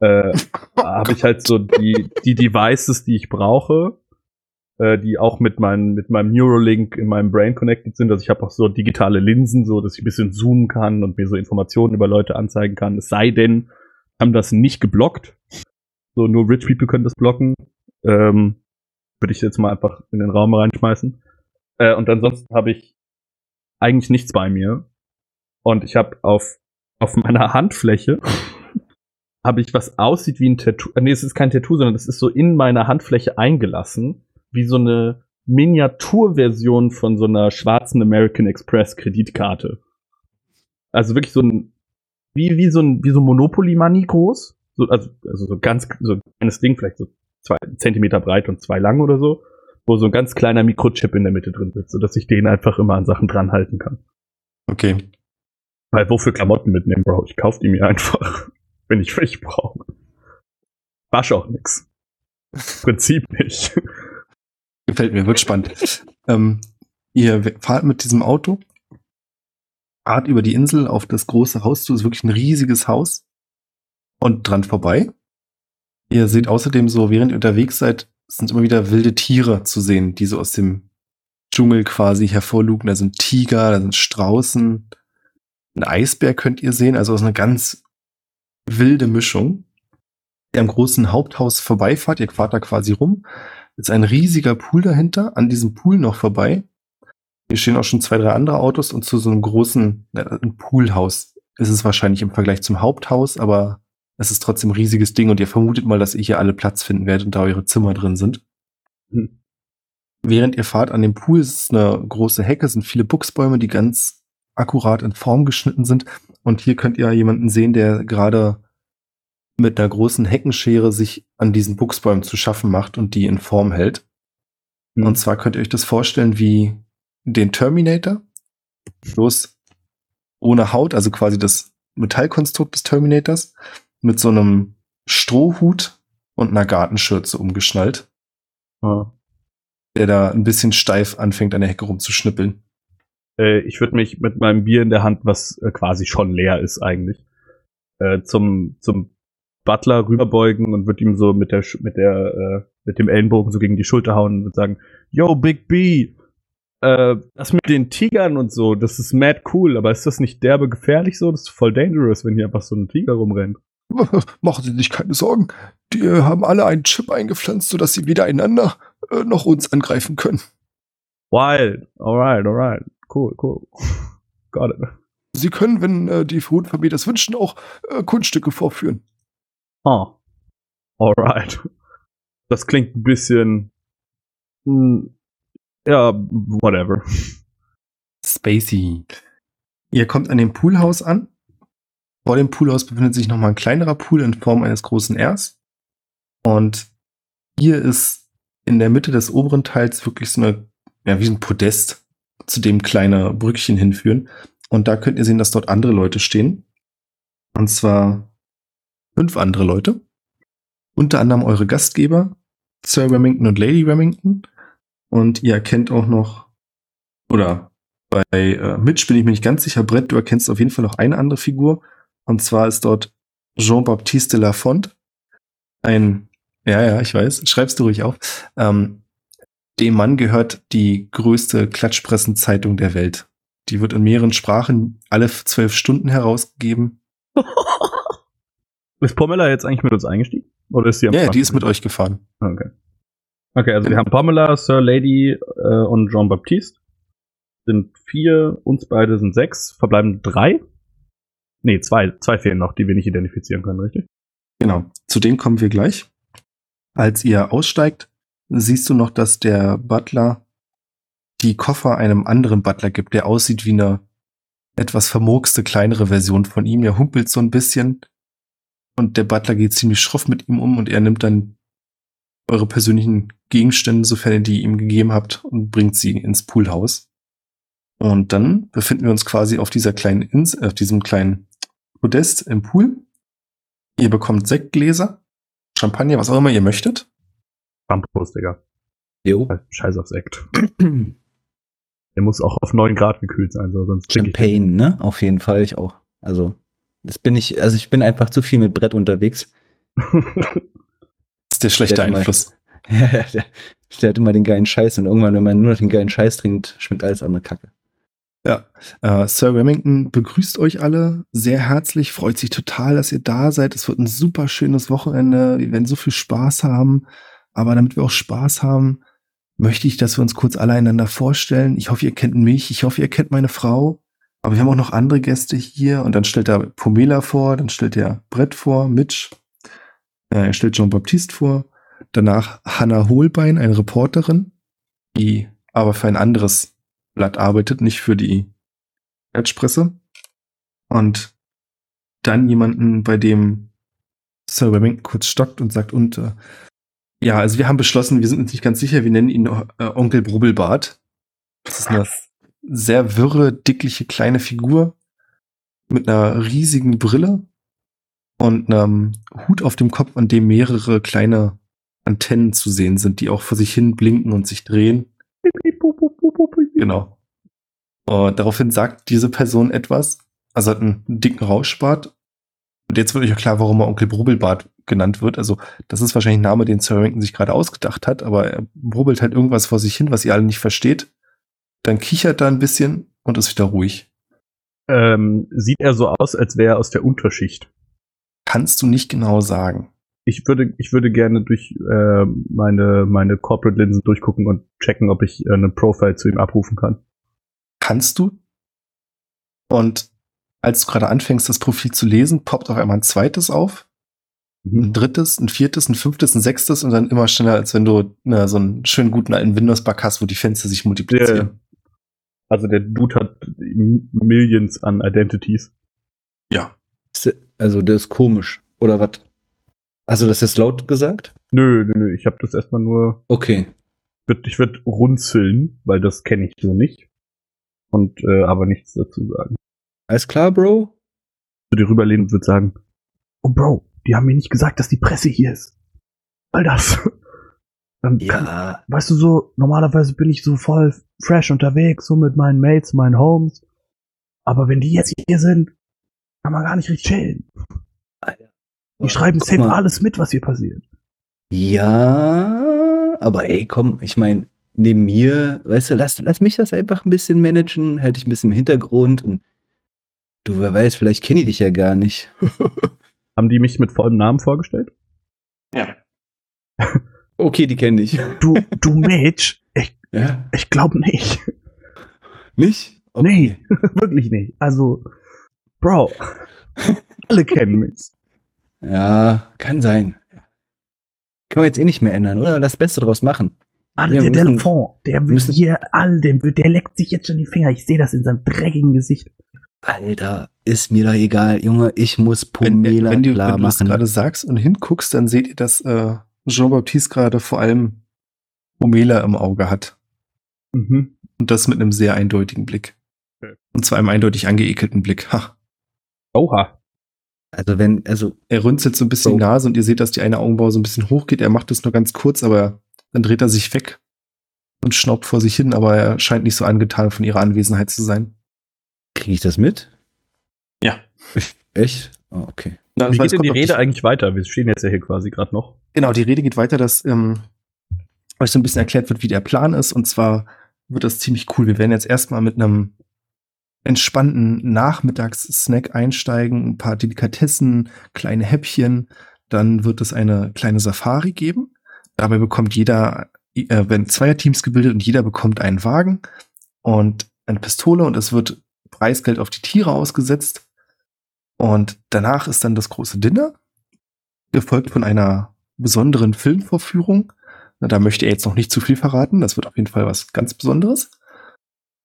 äh, habe ich halt so die, die Devices, die ich brauche, äh, die auch mit meinem, mit meinem Neuralink in meinem Brain connected sind. Also ich habe auch so digitale Linsen, so dass ich ein bisschen zoomen kann und mir so Informationen über Leute anzeigen kann. Es sei denn, haben das nicht geblockt. So nur Rich People können das blocken. Ähm, würde ich jetzt mal einfach in den Raum reinschmeißen. Äh, und ansonsten habe ich eigentlich nichts bei mir. Und ich habe auf, auf meiner Handfläche habe ich was aussieht wie ein Tattoo. äh, Nee, es ist kein Tattoo, sondern es ist so in meiner Handfläche eingelassen, wie so eine Miniaturversion von so einer schwarzen American Express Kreditkarte. Also wirklich so ein, wie, wie so ein, wie so Monopoly Money groß. So, also, also so ganz, so ein kleines Ding, vielleicht so zwei Zentimeter breit und zwei lang oder so, wo so ein ganz kleiner Mikrochip in der Mitte drin sitzt, sodass ich den einfach immer an Sachen dran halten kann. Okay. Weil wofür Klamotten mitnehmen, Bro? Ich kauf die mir einfach, wenn ich welche brauche. Wasch auch nix. Prinzip nicht. Gefällt mir, wird spannend. ähm, ihr fahrt mit diesem Auto, fahrt über die Insel auf das große Haus zu, ist wirklich ein riesiges Haus und dran vorbei. Ihr seht außerdem so, während ihr unterwegs seid, sind immer wieder wilde Tiere zu sehen, die so aus dem Dschungel quasi hervorlugen. Da sind Tiger, da sind Straußen, ein Eisbär könnt ihr sehen, also aus einer ganz wilde Mischung. Ihr am großen Haupthaus vorbeifahrt, ihr fahrt da quasi rum, ist ein riesiger Pool dahinter, an diesem Pool noch vorbei. Hier stehen auch schon zwei, drei andere Autos und zu so einem großen ein Poolhaus ist es wahrscheinlich im Vergleich zum Haupthaus, aber es ist trotzdem ein riesiges Ding und ihr vermutet mal, dass ihr hier alle Platz finden werdet und da eure Zimmer drin sind. Hm. Während ihr fahrt an dem Pool, ist es eine große Hecke, sind viele Buchsbäume, die ganz akkurat in Form geschnitten sind. Und hier könnt ihr jemanden sehen, der gerade mit einer großen Heckenschere sich an diesen Buchsbäumen zu schaffen macht und die in Form hält. Hm. Und zwar könnt ihr euch das vorstellen wie den Terminator, bloß ohne Haut, also quasi das Metallkonstrukt des Terminators, mit so einem Strohhut und einer Gartenschürze umgeschnallt, Ja. der da ein bisschen steif anfängt, an der Hecke rumzuschnippeln. Äh, ich würde mich mit meinem Bier in der Hand, was äh, quasi schon leer ist eigentlich, äh, zum, zum Butler rüberbeugen und würde ihm so mit der, mit der, äh, mit dem Ellenbogen so gegen die Schulter hauen und sagen, Yo, Big B, äh, das mit den Tigern und so, das ist mad cool, aber ist das nicht derbe gefährlich so? Das ist voll dangerous, wenn hier einfach so ein Tiger rumrennt. Machen Sie sich keine Sorgen. Die äh, haben alle einen Chip eingepflanzt, sodass sie weder einander äh, noch uns angreifen können. Wild, alright, alright, cool, cool. Got it. Sie können, wenn äh, die Foodfamilie das wünschen, auch äh, Kunststücke vorführen. Ah. Alright. Das klingt ein bisschen. hm, Ja, whatever. Spacey. Ihr kommt an dem Poolhaus an. Vor dem Poolhaus befindet sich nochmal ein kleinerer Pool in Form eines großen Rs. Und hier ist in der Mitte des oberen Teils wirklich so eine, ja, wie ein Podest, zu dem kleine Brückchen hinführen. Und da könnt ihr sehen, dass dort andere Leute stehen. Und zwar fünf andere Leute. Unter anderem eure Gastgeber, Sir Remington und Lady Remington. Und ihr erkennt auch noch, oder bei äh, Mitch bin ich mir nicht ganz sicher, Brett, du erkennst auf jeden Fall noch eine andere Figur. Und zwar ist dort Jean-Baptiste de Lafont. Ein, ja, ja, ich weiß, schreibst du ruhig auf. Ähm, dem Mann gehört die größte Klatschpressenzeitung der Welt. Die wird in mehreren Sprachen alle zwölf Stunden herausgegeben. Ist Pamela jetzt eigentlich mit uns eingestiegen? Oder ist sie am Ja, ja, Strand? die ist mit euch gefahren. Okay. Okay, also wir haben Pamela, Sir Lady äh, und Jean-Baptiste. Sind vier, uns beide sind sechs, verbleiben drei. Nee, zwei, zwei fehlen noch, die wir nicht identifizieren können, richtig? Genau. Zu denen kommen wir gleich. Als ihr aussteigt, siehst du noch, dass der Butler die Koffer einem anderen Butler gibt, der aussieht wie eine etwas vermurkste kleinere Version von ihm. Er humpelt so ein bisschen und der Butler geht ziemlich schroff mit ihm um und er nimmt dann eure persönlichen Gegenstände, sofern ihr die ihm gegeben habt, und bringt sie ins Poolhaus. Und dann befinden wir uns quasi auf dieser kleinen Ins auf diesem kleinen Podest im Pool. Ihr bekommt Sektgläser, Champagner, was auch immer ihr möchtet. Campus, Digga. Jo. Scheiß auf Sekt. Der muss auch auf 9 Grad gekühlt sein, so, sonst. Champagne, ne? Auf jeden Fall, ich auch. Also, das bin ich, also ich bin einfach zu viel mit Brett unterwegs. Das ist der schlechte Der Einfluss. Ja, der, der hat immer den geilen Scheiß und irgendwann, wenn man nur noch den geilen Scheiß trinkt, schmeckt alles andere Kacke. Ja, äh, Sir Remington begrüßt euch alle sehr herzlich, freut sich total, dass ihr da seid. Es wird ein super schönes Wochenende. Wir werden so viel Spaß haben. Aber damit wir auch Spaß haben, möchte ich, dass wir uns kurz alle einander vorstellen. Ich hoffe, ihr kennt mich. Ich hoffe, ihr kennt meine Frau. Aber wir haben auch noch andere Gäste hier. Und dann stellt er Pomela vor, dann stellt er Brett vor, Mitch. Äh, er stellt Jean-Baptiste vor. Danach Hannah Holbein, eine Reporterin, die aber für ein anderes Blatt arbeitet, nicht für die Klatschpresse. Und dann jemanden, bei dem Sir Remington kurz stockt und sagt, und äh, ja, also wir haben beschlossen, wir sind uns nicht ganz sicher, wir nennen ihn äh, Onkel Brubbelbart. Das ist eine sehr wirre, dickliche kleine Figur mit einer riesigen Brille und einem Hut auf dem Kopf, an dem mehrere kleine Antennen zu sehen sind, die auch vor sich hin blinken und sich drehen. Genau. Und daraufhin sagt diese Person etwas, also hat einen dicken Rauschbart. Und jetzt wird euch auch klar, warum er Onkel Brubbelbart genannt wird. Also, das ist wahrscheinlich ein Name, den Sir Rankin sich gerade ausgedacht hat, aber er brubbelt halt irgendwas vor sich hin, was ihr alle nicht versteht. Dann kichert er ein bisschen und ist wieder ruhig. ähm, sieht er so aus, als wäre er aus der Unterschicht. Kannst du nicht genau sagen. Ich würde, ich würde gerne durch äh, meine, meine Corporate-Linsen durchgucken und checken, ob ich äh, eine Profile zu ihm abrufen kann. Kannst du? Und als du gerade anfängst, das Profil zu lesen, poppt auf einmal ein zweites auf. ein drittes, ein viertes, ein fünftes, ein sechstes und dann immer schneller, als wenn du na, so einen schönen guten alten Windows-Bug hast, wo die Fenster sich multiplizieren. Also der Dude hat Millions an Identities. Ja. Also, das ist komisch. Oder was? Also das ist laut gesagt? Nö, nö, nö. Ich habe das erstmal nur. Okay. Ich würde runzeln, weil das kenne ich so nicht. Und äh, aber nichts dazu sagen. Alles klar, Bro? Zu dir rüberlehnen und würde sagen, oh Bro, die haben mir nicht gesagt, dass die Presse hier ist. All das. Dann kann, Ja. weißt du so, normalerweise bin ich so voll fresh unterwegs, so mit meinen Mates, meinen Homes. Aber wenn die jetzt hier sind, kann man gar nicht richtig chillen. Die schreiben safe mal. alles mit, was hier passiert. Ja, aber ey, komm, ich meine, neben mir, weißt du, lass, lass mich das einfach ein bisschen managen, halte ich ein bisschen im Hintergrund und du, wer weiß, vielleicht kenne ich dich ja gar nicht. Haben die mich mit vollem Namen vorgestellt? Ja. Okay, die kenne ich. Du, du Mitch? Ich, Ja? ich glaube nicht. Nicht? Nee, wirklich nicht. Also, Bro, alle kennen mich. Ja, kann sein. Können wir jetzt eh nicht mehr ändern, oder? Das Beste draus machen. Alle, Ja, der Delfont, der müssen- hier all dem, der leckt sich jetzt schon die Finger. Ich sehe das in seinem dreckigen Gesicht. Alter, ist mir doch egal, Junge, ich muss Wenn, Pumela wenn du, klar wenn du es machen. gerade sagst und hinguckst, dann seht ihr, dass äh, Jean-Baptiste gerade vor allem Omela im Auge hat. Mhm. Und das mit einem sehr eindeutigen Blick. Okay. Und zwar einem eindeutig angeekelten Blick. Ha. Oha. Also wenn, also, Er runzelt so ein bisschen So. die Nase und ihr seht, dass die eine Augenbraue so ein bisschen hochgeht. Er macht das nur ganz kurz, aber dann dreht er sich weg und schnaubt vor sich hin, aber er scheint nicht so angetan von ihrer Anwesenheit zu sein. kriege ich das mit? Ja. Echt? Oh, okay. Na, Wie geht denn die Rede eigentlich weiter? Wir stehen jetzt ja hier quasi gerade noch. Genau, die Rede geht weiter, dass ähm, euch so ein bisschen erklärt wird, wie der Plan ist. Und zwar wird das ziemlich cool. Wir werden jetzt erstmal mit einem entspannten Nachmittagssnack einsteigen, ein paar Delikatessen, kleine Häppchen. Dann wird es eine kleine Safari geben. Dabei bekommt jeder, äh, werden Zweierteams gebildet und jeder bekommt einen Wagen und eine Pistole und es wird Preisgeld auf die Tiere ausgesetzt. Und danach ist dann das große Dinner, gefolgt von einer besonderen Filmvorführung. Na, da möchte er jetzt noch nicht zu viel verraten. Das wird auf jeden Fall was ganz Besonderes.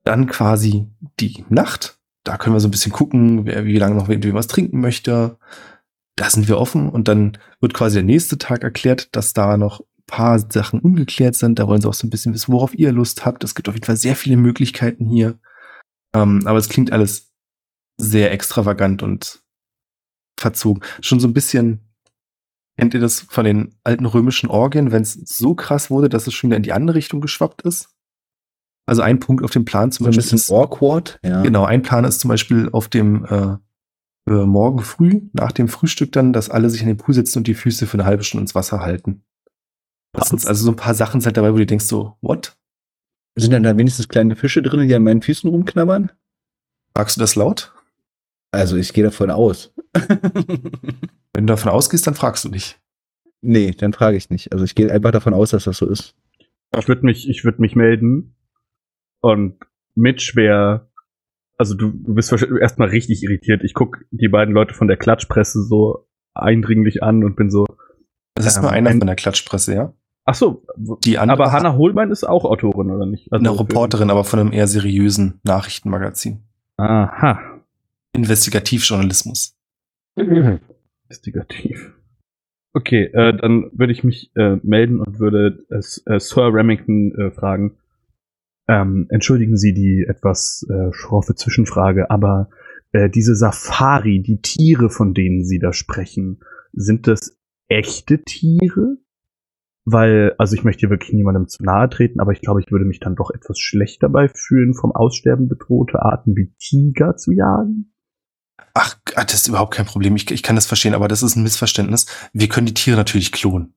Dann quasi die Nacht. Da können wir so ein bisschen gucken, wer wie lange noch wer was trinken möchte. Da sind wir offen und dann wird quasi der nächste Tag erklärt, dass da noch ein paar Sachen ungeklärt sind. Da wollen sie auch so ein bisschen wissen, worauf ihr Lust habt. Es gibt auf jeden Fall sehr viele Möglichkeiten hier. Ähm, aber es klingt alles sehr extravagant und verzogen. Schon so ein bisschen, kennt ihr das von den alten römischen Orgien, wenn es so krass wurde, dass es schon wieder in die andere Richtung geschwappt ist? Also ein Punkt auf dem Plan zum So ein Beispiel bisschen awkward, ja. Genau, ein Plan ist zum Beispiel auf dem äh, äh, Morgen früh, nach dem Frühstück dann, dass alle sich in den Pool setzen und die Füße für eine halbe Stunde ins Wasser halten. Das sind also so ein paar Sachen sind dabei, wo du denkst so, what? Sind dann da wenigstens kleine Fische drin, die an meinen Füßen rumknabbern? Fragst du das laut? Also ich gehe davon aus. Wenn du davon ausgehst, dann fragst du nicht. nee, dann frage ich nicht. Also ich gehe einfach davon aus, dass das so ist. Ich würde mich, ich würde mich melden und Mitch wäre, also du, du bist wahrscheinlich erstmal richtig irritiert. Ich guck die beiden Leute von der Klatschpresse so eindringlich an und bin so, Das ist Ähm, nur einer ein- von der Klatschpresse, ja? ach so, Die andere aber Hannah Holbein ist auch Autorin oder nicht? Also eine Reporterin, aber von einem eher seriösen Nachrichtenmagazin. Aha. Investigativjournalismus. Investigativ. Okay, äh, dann würde ich mich äh, melden und würde äh, äh, Sir Remington äh, fragen. Ähm, entschuldigen Sie die etwas äh, schroffe Zwischenfrage, aber äh, diese Safari, die Tiere, von denen Sie da sprechen, sind das echte Tiere? Weil, also ich möchte hier wirklich niemandem zu nahe treten, aber ich glaube, ich würde mich dann doch etwas schlecht dabei fühlen, vom Aussterben bedrohte Arten wie Tiger zu jagen. Ach, ah, das ist überhaupt kein Problem. Ich, ich kann das verstehen, aber das ist ein Missverständnis. Wir können die Tiere natürlich klonen.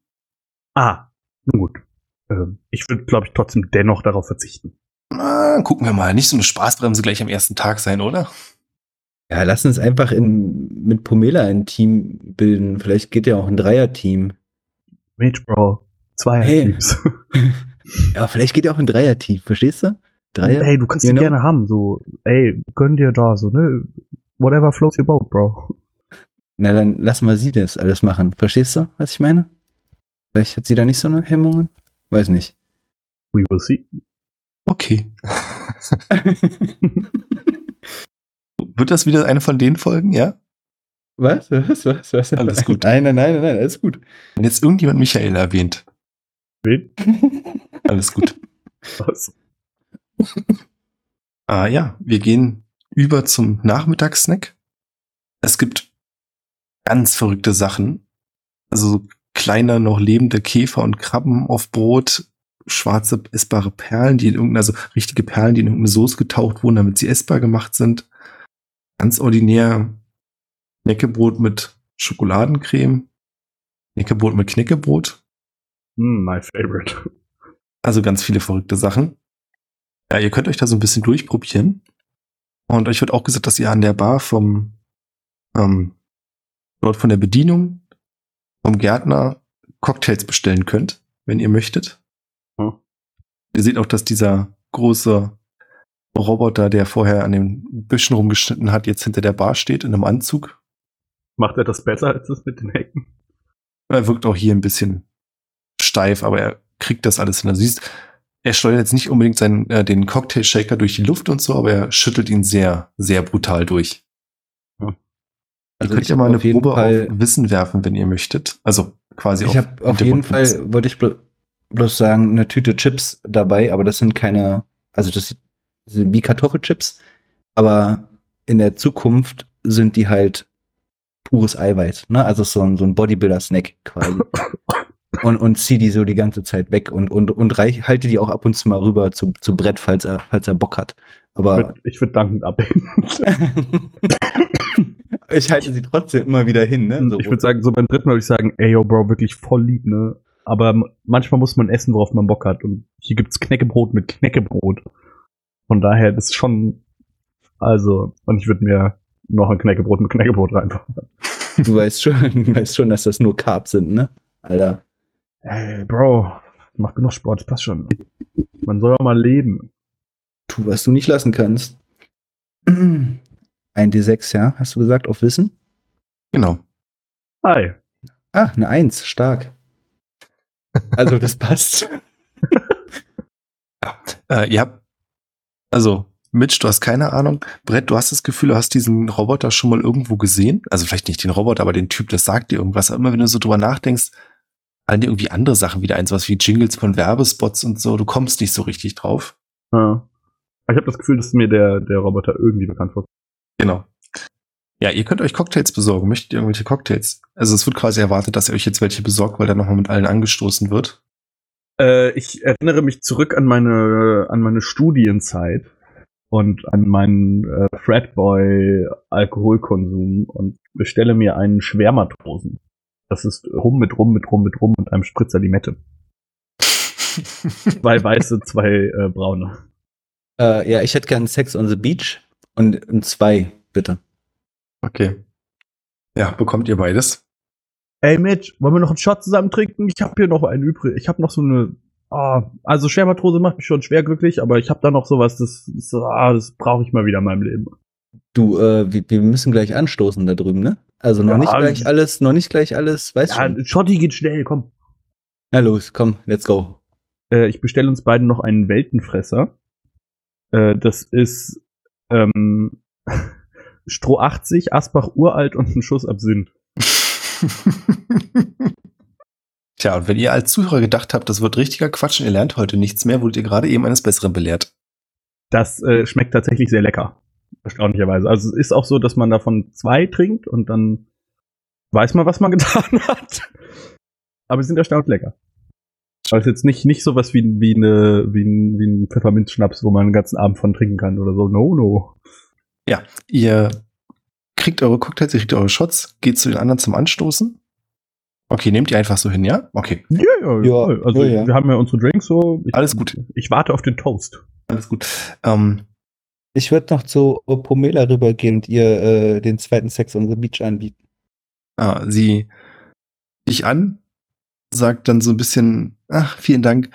Ah, nun gut. Ähm, ich würde, glaube ich, trotzdem dennoch darauf verzichten. Ah, gucken wir mal. Nicht so eine Spaßbremse gleich am ersten Tag sein, oder? Ja, lass uns einfach in, mit Pomela ein Team bilden. Vielleicht geht ja auch ein Dreier-Team. Mage Bro, zwei Hey. Teams. Ja, vielleicht geht ja auch ein Dreier-Team, verstehst du? Dreier? Ey, du kannst know? gerne haben, so, ey, gönn dir da, so, ne? Whatever floats your boat, Bro. Na, dann lass mal sie das alles machen. Verstehst du, was ich meine? Vielleicht hat sie da nicht so eine Hemmungen? Weiß nicht. We will see. Okay. Wird das wieder eine von den Folgen, ja? Was? Was? Was? Was? Alles gut. Nein, nein, nein, nein, alles gut. Wenn jetzt irgendjemand Michael erwähnt, Wen? alles gut. Was? Ah ja, wir gehen über zum Nachmittagssnack. Es gibt ganz verrückte Sachen. Also so kleiner, noch lebende Käfer und Krabben auf Brot, schwarze essbare Perlen, die in irgendeine, also richtige Perlen, die in irgendeine Soße getaucht wurden, damit sie essbar gemacht sind. Ganz ordinär Knäckebrot mit Schokoladencreme, Knäckebrot mit Knäckebrot. Hm, my favorite. Also ganz viele verrückte Sachen. Ja, ihr könnt euch da so ein bisschen durchprobieren. Und euch wird auch gesagt, dass ihr an der Bar vom, ähm, dort von der Bedienung, vom Gärtner Cocktails bestellen könnt, wenn ihr möchtet. Hm. Ihr seht auch, dass dieser große Roboter, der vorher an den Büschen rumgeschnitten hat, jetzt hinter der Bar steht in einem Anzug. Macht er das besser als das mit den Hecken? Er wirkt auch hier ein bisschen steif, aber er kriegt das alles hin. Also siehst, er steuert jetzt nicht unbedingt seinen, äh, den Cocktail-Shaker durch die Luft und so, aber er schüttelt ihn sehr, sehr brutal durch. Also ihr könnt ich ja mal eine auf jeden Probe Fall- auf Wissen werfen, wenn ihr möchtet. Also quasi Ich habe auf jeden. Fall, wollte ich blo bloß sagen, eine Tüte Chips dabei, aber das sind keine, also das sind wie Kartoffelchips, aber in der Zukunft sind die halt pures Eiweiß, ne? Also so ein, so ein Bodybuilder-Snack quasi. und, und zieh die so die ganze Zeit weg und, und, und reich, halte die auch ab und zu mal rüber zu, zu Brett, falls er, falls er Bock hat. Ich Aber würd- Ich würde dankend ablehnen. ich halte sie trotzdem immer wieder hin, ne? So- ich würde sagen, so beim dritten Mal würde ich sagen, ey, yo, Bro, wirklich voll lieb, ne? Aber manchmal muss man essen, worauf man Bock hat. Und hier gibt's Knäckebrot mit Knäckebrot. Von daher, das ist schon, also, und ich würde mir noch ein Knäckebrot mit Knäckebrot reinfahren. Du weißt schon, du weißt schon, dass das nur Carbs sind, ne? Alter. Ey, Bro, mach genug Sport, das passt schon. Man soll ja mal leben. Tu, was du nicht lassen kannst. Ein D6, ja? Hast du gesagt, auf Wissen? Genau. Hi. Ah, eine Eins, stark. Also, das passt. Äh, ihr habt, also, Mitch, du hast keine Ahnung. Brett, du hast das Gefühl, du hast diesen Roboter schon mal irgendwo gesehen. Also vielleicht nicht den Roboter, aber den Typ, das sagt dir irgendwas. Aber immer wenn du so drüber nachdenkst, fallen dir irgendwie andere Sachen wieder ein, sowas wie Jingles von Werbespots und so. Du kommst nicht so richtig drauf. Ja. Ich habe das Gefühl, dass mir der, der Roboter irgendwie bekannt vorkommt. Genau. Ja, ihr könnt euch Cocktails besorgen. Möchtet ihr irgendwelche Cocktails? Also es wird quasi erwartet, dass ihr euch jetzt welche besorgt, weil da nochmal mit allen angestoßen wird. Äh, ich erinnere mich zurück an meine, an meine Studienzeit und an meinen äh, Fratboy-Alkoholkonsum und bestelle mir einen Schwermatrosen. Das ist Rum mit Rum mit Rum mit Rum und einem Spritzer Limette. Zwei weiße, zwei äh, braune. Äh, ja, ich hätte gern Sex on the Beach und um zwei, bitte. okay. Ja, bekommt ihr beides? Ey Mitch, wollen wir noch einen Shot zusammen trinken? Ich habe hier noch einen übrig. Ich habe noch so eine. Ah, also Schwermatrose macht mich schon schwer glücklich, aber ich habe da noch sowas, das, das, ah, das brauche ich mal wieder in meinem Leben. Du, äh, wir, wir müssen gleich anstoßen da drüben, ne? Also noch Ja, nicht gleich alles, noch nicht gleich alles, weißt Ja, du? Schotti geht schnell, komm. Na los, komm, let's go. Äh, ich bestelle uns beiden noch einen Weltenfresser. Äh, das ist ähm, Stroh 80, Asbach uralt und ein Schuss Absinth. Tja, und wenn ihr als Zuhörer gedacht habt, das wird richtiger Quatsch und ihr lernt heute nichts mehr, wurdet ihr gerade eben eines Besseren belehrt. Das äh, schmeckt tatsächlich sehr lecker. Erstaunlicherweise. Also es ist auch so, dass man davon zwei trinkt und dann weiß man, was man getan hat. Aber sie sind erstaunt lecker. Aber es ist jetzt nicht, nicht sowas wie, wie, eine, wie, ein, wie ein Pfefferminzschnaps, wo man den ganzen Abend von trinken kann oder so. No, no. Ja, ihr kriegt eure Cocktails, ihr kriegt eure Shots, geht zu den anderen zum Anstoßen. Okay, nehmt ihr einfach so hin, ja? Okay, Ja, ja, Ja, voll. Also ja, ja. wir haben ja unsere Drinks so. Ich, Alles gut. Ich warte auf den Toast. alles gut. Ähm, Ich würde noch zu Pomela rübergehen und ihr äh, den zweiten Sex on the Beach anbieten. ah, sie dich an, sagt dann so ein bisschen, ach, vielen Dank,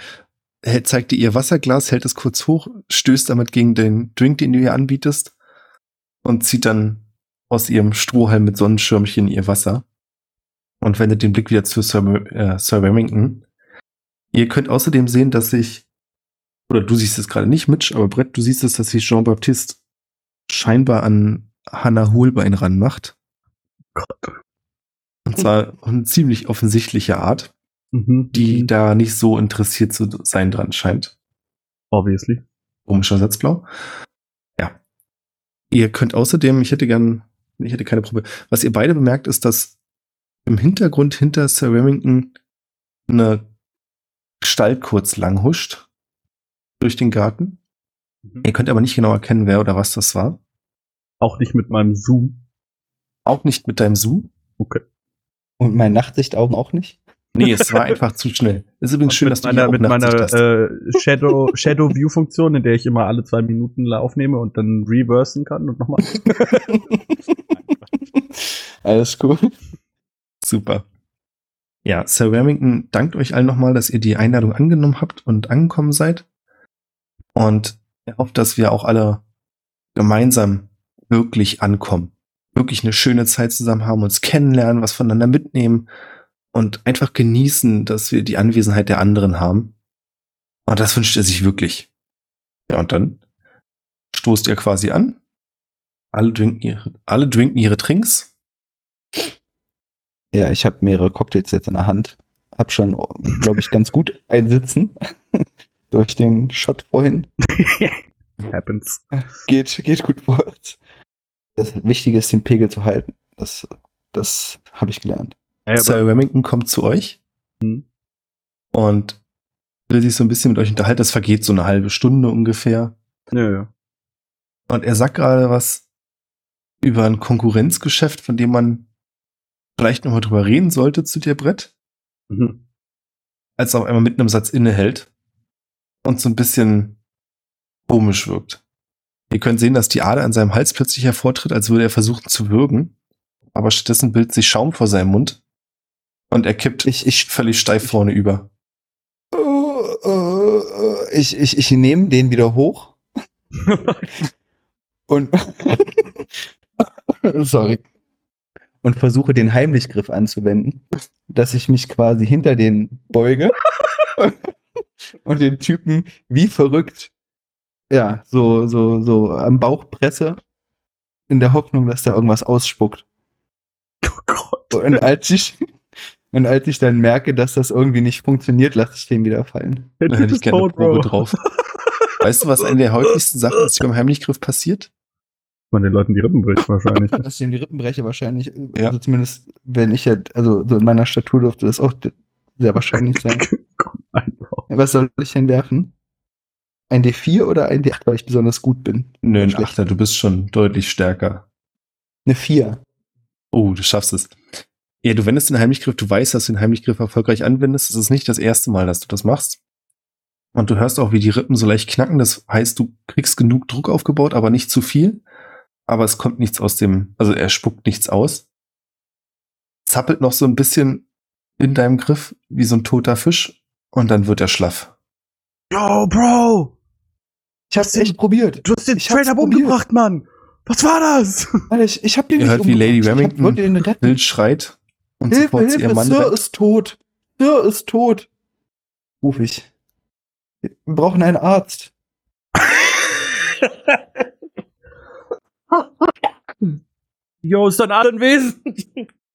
hält, zeigt dir ihr Wasserglas, hält es kurz hoch, stößt damit gegen den Drink, den du ihr anbietest und zieht dann aus ihrem Strohhalm mit Sonnenschirmchen ihr Wasser und wendet den Blick wieder zu Sir, äh, Sir Remington. Ihr könnt außerdem sehen, dass sich, oder du siehst es gerade nicht, Mitch, aber Brett, du siehst es, dass sich Jean-Baptiste scheinbar an Hannah Holbein ranmacht. Gott. Und zwar eine ziemlich offensichtliche Art, Mhm. die da nicht so interessiert zu sein dran scheint. Obviously. Komischer Satzblau. Ja. Ihr könnt außerdem, ich hätte gern, ich hätte keine Probe. Was ihr beide bemerkt, ist, dass im Hintergrund hinter Sir Remington eine Gestalt kurz lang huscht durch den Garten. Mhm. Ihr könnt aber nicht genau erkennen, wer oder was das war. Auch nicht mit meinem Zoom. Auch nicht mit deinem Zoom. Okay. Und meine Nachtsichtaugen auch nicht. Nee, es war einfach zu schnell. Ist übrigens schön, dass du meiner, hier auch mit meiner äh, Shadow, Shadow View Funktion, in der ich immer alle zwei Minuten aufnehme und dann reversen kann und nochmal. Alles cool. Super. Ja, Sir Remington dankt euch allen nochmal, dass ihr die Einladung angenommen habt und angekommen seid. Und er hofft, dass wir auch alle gemeinsam wirklich ankommen. Wirklich eine schöne Zeit zusammen haben, uns kennenlernen, was voneinander mitnehmen und einfach genießen, dass wir die Anwesenheit der anderen haben. Und das wünscht er sich wirklich. Ja, und dann stoßt ihr quasi an. Alle trinken ihre, alle trinken ihre Trinks. Ja, ich habe mehrere Cocktails jetzt in der Hand. Hab schon, glaube ich, ganz gut einsitzen. Durch den Shot vorhin. Happens. Geht, geht gut vorwärts. Das Wichtige ist, den Pegel zu halten. Das, das habe ich gelernt. Ja, Sir Remington kommt zu euch Hm. und will sich so ein bisschen mit euch unterhalten. Das vergeht so eine halbe Stunde ungefähr. ja, ja. Und er sagt gerade was über ein Konkurrenzgeschäft, von dem man vielleicht noch mal drüber reden sollte zu dir, Brett, Mhm. als er auf einmal mitten im Satz innehält und so ein bisschen komisch wirkt. Ihr könnt sehen, dass die Ader an seinem Hals plötzlich hervortritt, als würde er versuchen zu würgen. Aber stattdessen bildet sich Schaum vor seinem Mund und er kippt Ich, ich, völlig steif vorne über. äh, äh, ich, ich, ich nehme den wieder hoch und sorry und versuche den Heimlichgriff anzuwenden, dass ich mich quasi hinter den beuge und den Typen wie verrückt ja so so so am Bauch presse in der Hoffnung, dass da irgendwas ausspuckt. Oh Gott. Und als ich und als ich dann merke, dass das irgendwie nicht funktioniert, lasse ich den wieder fallen. Der Da Typ hätte ich ist gerne eine tot, Probe Bro. drauf. Weißt du, was eine der häufigsten Sachen ist, die beim Heimlichgriff passiert? Man den Leuten die Rippen bricht wahrscheinlich. Dass ich ihm die Rippen breche wahrscheinlich. Ja. Also zumindest, wenn ich halt, also so in meiner Statur dürfte das auch sehr wahrscheinlich sein. Was soll ich denn werfen? Ein D4 oder ein D8, weil ich besonders gut bin? Nö, ein. Achter, du bist schon deutlich stärker. Eine 4. Oh, du schaffst es. Ja, du wendest den Heimlichgriff, du weißt, dass du den Heimlichgriff erfolgreich anwendest. Es ist nicht das erste Mal, dass du das machst. Und du hörst auch, wie die Rippen so leicht knacken. Das heißt, du kriegst genug Druck aufgebaut, aber nicht zu viel. Aber es kommt nichts aus dem, also er spuckt nichts aus. Zappelt noch so ein bisschen in deinem Griff, wie so ein toter Fisch. Und dann wird er schlaff. Yo, Bro! Ich hab's echt probiert. Du hast den Ich probiert. umgebracht, Mann! Was war das? Alter, ich, ich hab den Ihr hört, wie. Lady Remington wollte den retten. Wild schreit und Hilfe, sofort Hilfe, ihrem Mann Sir rennt. ist tot. Sir ist tot. Ruf ich. Wir brauchen einen Arzt. Yo, ist ein Wesen.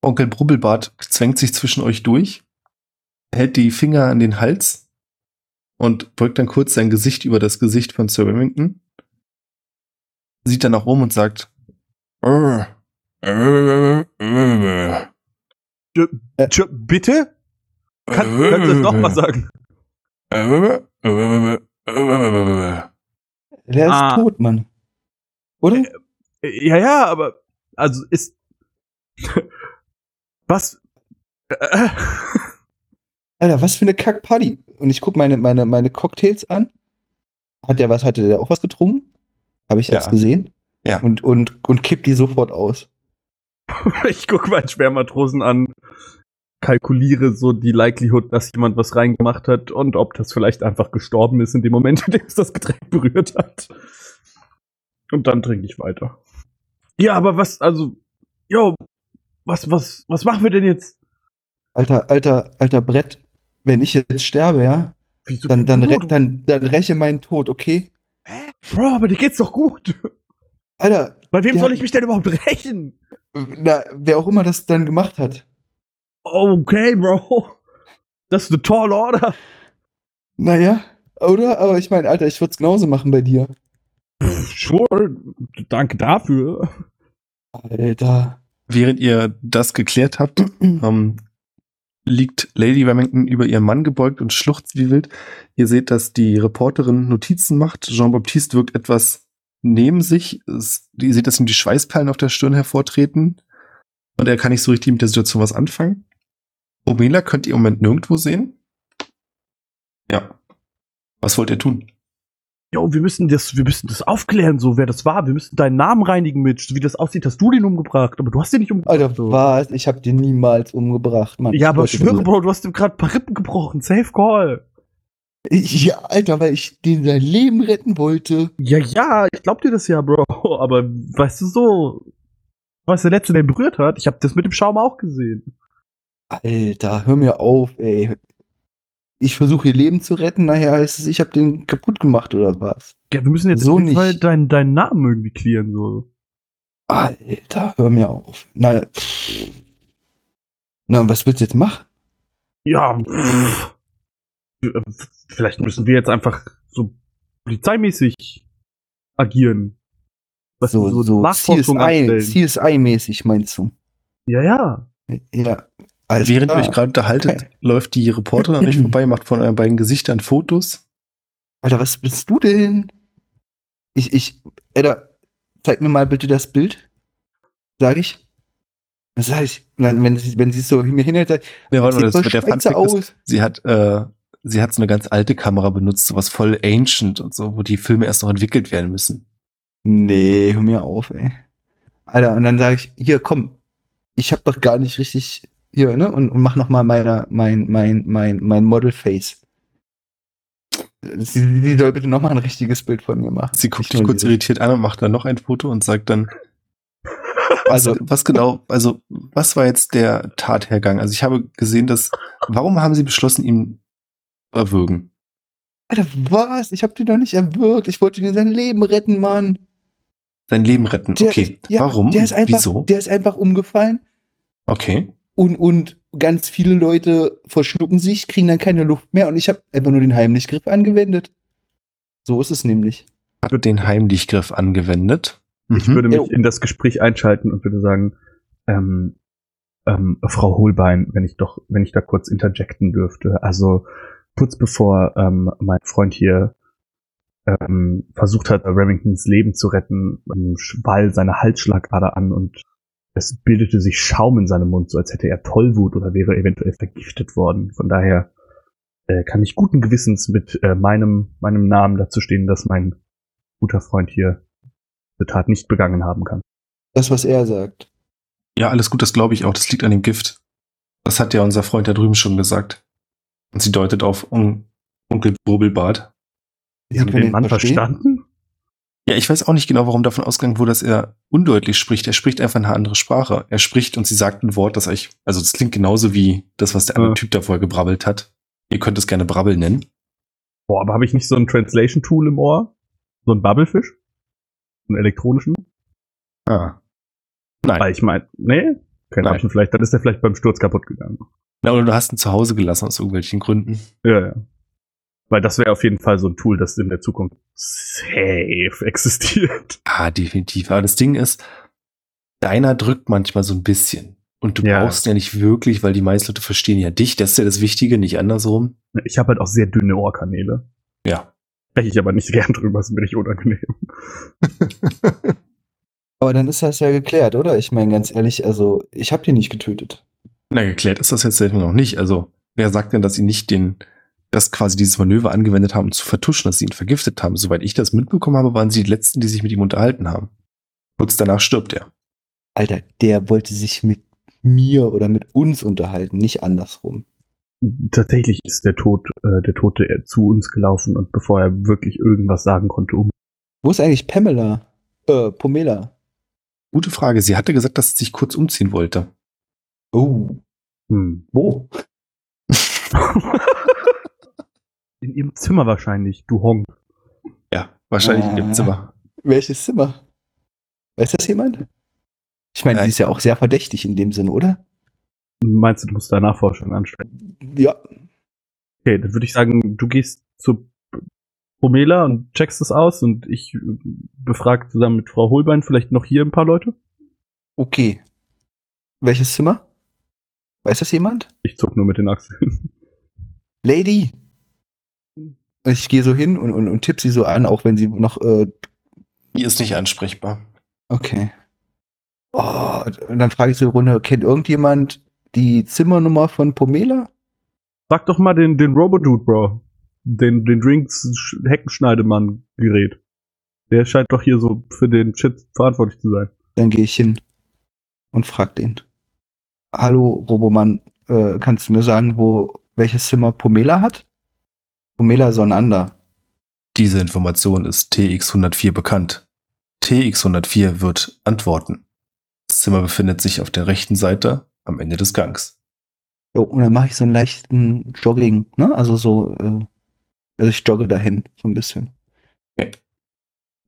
Onkel Brubbelbart zwängt sich zwischen euch durch, hält die Finger an den Hals und beugt dann kurz sein Gesicht über das Gesicht von Sir Remington, sieht dann auch um und sagt, "Arr, arr, arr, Tsch, Bitte? Kann, kannst du das nochmal sagen? arr, arr, arr." Der ist Ah. tot, Mann. Oder? Ja, ja, aber also ist was? Äh, Alter, was für eine Kackparty. Und ich guck meine, meine, meine Cocktails an. Hat der was, hatte der auch was getrunken? Habe ich Ja. jetzt gesehen? Ja. Und, und, und kippt die sofort aus. ich gucke meinen Schwermatrosen an, kalkuliere so die Likelihood, dass jemand was reingemacht hat und ob das vielleicht einfach gestorben ist in dem Moment, in dem es das Getränk berührt hat. Und dann trinke ich weiter. Ja, aber was, also, yo, was, was, was machen wir denn jetzt? Alter, alter, alter Brett. Wenn ich jetzt sterbe, ja, Wieso dann, dann, re dann, dann räche meinen Tod, okay? Bro, aber dir geht's doch gut. Alter, Bei wem soll ich mich denn überhaupt rächen? Na, wer auch immer das dann gemacht hat. Okay, Bro. Das ist eine tall Order. Naja, oder? Aber ich meine, Alter, ich würde es genauso machen bei dir. Sure. Danke dafür. Alter. Während ihr das geklärt habt, ähm, liegt Lady Remington über ihren Mann gebeugt und schluchzt wie wild. Ihr seht, dass die Reporterin Notizen macht. Jean-Baptiste wirkt etwas neben sich. Ihr seht, dass ihm die Schweißperlen auf der Stirn hervortreten. Und er kann nicht so richtig mit der Situation was anfangen. Omela könnt ihr im Moment nirgendwo sehen. Ja. Was wollt ihr tun? Jo, wir müssen das, wir müssen das aufklären, so wer das war. Wir müssen deinen Namen reinigen, Mitch. So wie das aussieht, hast du den umgebracht, aber du hast den nicht umgebracht. Alter, so. was? Ich hab den niemals umgebracht, Mann. Ja, aber Ich schwöre, Bro, du hast ihm gerade ein paar Rippen gebrochen. Safe Call. Ja, Alter, weil ich den sein Leben retten wollte. Ja, ja, ich glaub dir das ja, Bro. Aber weißt du so, was der letzte, der ihn berührt hat, ich habe das mit dem Schaum auch gesehen. Alter, hör mir auf, ey. Ich versuche ihr Leben zu retten, nachher heißt es, ich hab den kaputt gemacht oder was? Ja, wir müssen jetzt So jeden Fall nicht. deinen, deinen Namen irgendwie klären, so. Alter, hör mir auf. Na, na, was willst du jetzt machen? Ja, pff. Äh, vielleicht müssen wir jetzt einfach so polizeimäßig agieren. Was So, so Nachforschung CSI, anstellen. CSI-mäßig meinst du? Ja, ja. Ja. Alles Während ihr euch gerade unterhaltet, Okay. läuft die Reporterin an euch vorbei, macht von euren beiden Gesichtern Fotos. Alter, was bist du denn? Ich, ich, Alter, zeig mir mal bitte das Bild. Sag ich. Was sag ich? Wenn sie, wenn sie es so mir hinhält, sag ich, Ja, warte das mit der Schweizer Funfact ist, aus. sie hat, äh, sie hat so eine ganz alte Kamera benutzt, sowas voll ancient und so, wo die Filme erst noch entwickelt werden müssen. Nee, hör mir auf, ey. Alter, und dann sage ich, hier, komm, ich hab doch gar nicht richtig hier, ne? Und, und mach noch mal meine, mein, mein, mein, mein Model-Face. Sie, sie soll bitte noch mal ein richtiges Bild von mir machen. Sie guckt dich kurz irritiert an und macht dann noch ein Foto und sagt dann, also, was genau, also, was war jetzt der Tathergang? Also, ich habe gesehen, dass, warum haben Sie beschlossen, zu erwürgen? Alter, was? Ich hab den doch nicht erwürgt. Ich wollte dir sein Leben retten, Mann. Sein Leben retten. Der- okay. ja, warum? Der ist einfach, Wieso? Der ist einfach umgefallen Okay. und, und ganz viele Leute verschlucken sich, kriegen dann keine Luft mehr und ich habe einfach nur den Heimlichgriff angewendet. So ist es nämlich. Hat den Heimlichgriff angewendet. Ich Mhm. würde mich in das Gespräch einschalten und würde sagen, ähm, ähm, Frau Holbein, wenn ich doch, wenn ich da kurz interjecten dürfte. Also kurz bevor ähm, mein Freund hier ähm, versucht hat, Remingtons Leben zu retten, ähm, schwall seine Halsschlagader an und es bildete sich Schaum in seinem Mund, so als hätte er Tollwut oder wäre eventuell vergiftet worden. Von daher äh, kann ich guten Gewissens mit äh, meinem, meinem Namen dazu stehen, dass mein guter Freund hier diese Tat nicht begangen haben kann. Das, was er sagt. Ja, alles gut, das glaube ich auch. Das liegt an dem Gift. Das hat ja unser Freund da drüben schon gesagt. Und sie deutet auf Un Onkel Brubbelbart. Ich Haben den Mann verstehen. verstanden? Ja, ich weiß auch nicht genau, warum davon ausgegangen wurde, dass er undeutlich spricht. Er spricht einfach eine andere Sprache. Er spricht und sie sagt ein Wort, das euch, also das klingt genauso wie das, was der andere Ja. Typ da vorher gebrabbelt hat. Ihr könnt es gerne Brabbel nennen. Boah, aber habe ich nicht so ein Translation-Tool im Ohr? So ein Bubblefish? Einen elektronischen? Ah. Nein. Weil ich meine, nee, keine Nein. Ahnung, vielleicht, dann ist der vielleicht beim Sturz kaputt gegangen. Na, oder du hast ihn zu Hause gelassen aus irgendwelchen Gründen. Ja, ja. Weil das wäre auf jeden Fall so ein Tool, das in der Zukunft safe existiert. Ah, definitiv. Aber das Ding ist, deiner drückt manchmal so ein bisschen. Und du Ja. brauchst ja nicht wirklich, weil die meisten Leute verstehen ja dich. Das ist ja das Wichtige, nicht andersrum. Ich habe halt auch sehr dünne Ohrkanäle. Ja. Spreche ich aber nicht gern drüber, ist mir nicht unangenehm. Aber dann ist das ja geklärt, oder? Ich meine, ganz ehrlich, also, ich habe den nicht getötet. Na, geklärt ist das jetzt selten noch nicht. Also, wer sagt denn, dass sie nicht den, das quasi dieses Manöver angewendet haben, um zu vertuschen, dass sie ihn vergiftet haben? Soweit ich das mitbekommen habe, waren sie die letzten, die sich mit ihm unterhalten haben. Kurz danach stirbt er. Alter, der wollte sich mit mir oder mit uns unterhalten, nicht andersrum. Tatsächlich ist der Tod, äh, der Tote zu uns gelaufen und bevor er wirklich irgendwas sagen konnte, um. Wo ist eigentlich Pamela? Äh, Pomela. Gute Frage. Sie hatte gesagt, dass sie sich kurz umziehen wollte. Oh, Hm. wo? In ihrem Zimmer wahrscheinlich, du Hong. Ja, wahrscheinlich in Ah. dem Zimmer. Welches Zimmer? Weiß das jemand? Ich meine, die ist ja auch sehr verdächtig in dem Sinne, oder? Meinst du, du musst da Nachforschung anstellen? Ja. Okay, dann würde ich sagen, du gehst zu Pomela und checkst es aus und ich äh, befrage zusammen mit Frau Holbein vielleicht noch hier ein paar Leute. Okay. Welches Zimmer? Weiß das jemand? Ich zuck nur mit den Achseln. Lady! Ich gehe so hin und, und, und tipp sie so an, auch wenn sie noch. Äh, Die ist nicht ansprechbar. okay. Oh, und dann frage ich so eine Runde: Kennt irgendjemand die Zimmernummer von Pomela? Sag doch mal den, den Robodude, Bro. Den, den Drinks Heckenschneidemann-Gerät. Der scheint doch hier so für den Shit verantwortlich zu sein. Dann gehe ich hin und frag den. Hallo, Robomann, äh, kannst du mir sagen, wo welches Zimmer Pomela hat? Pomela Sonander. Diese Information ist TX104 bekannt. TX104 wird antworten. Das Zimmer befindet sich auf der rechten Seite am Ende des Gangs. Jo, und dann mache ich so einen leichten Jogging, ne? Also so, äh, also ich jogge dahin, so ein bisschen. Okay.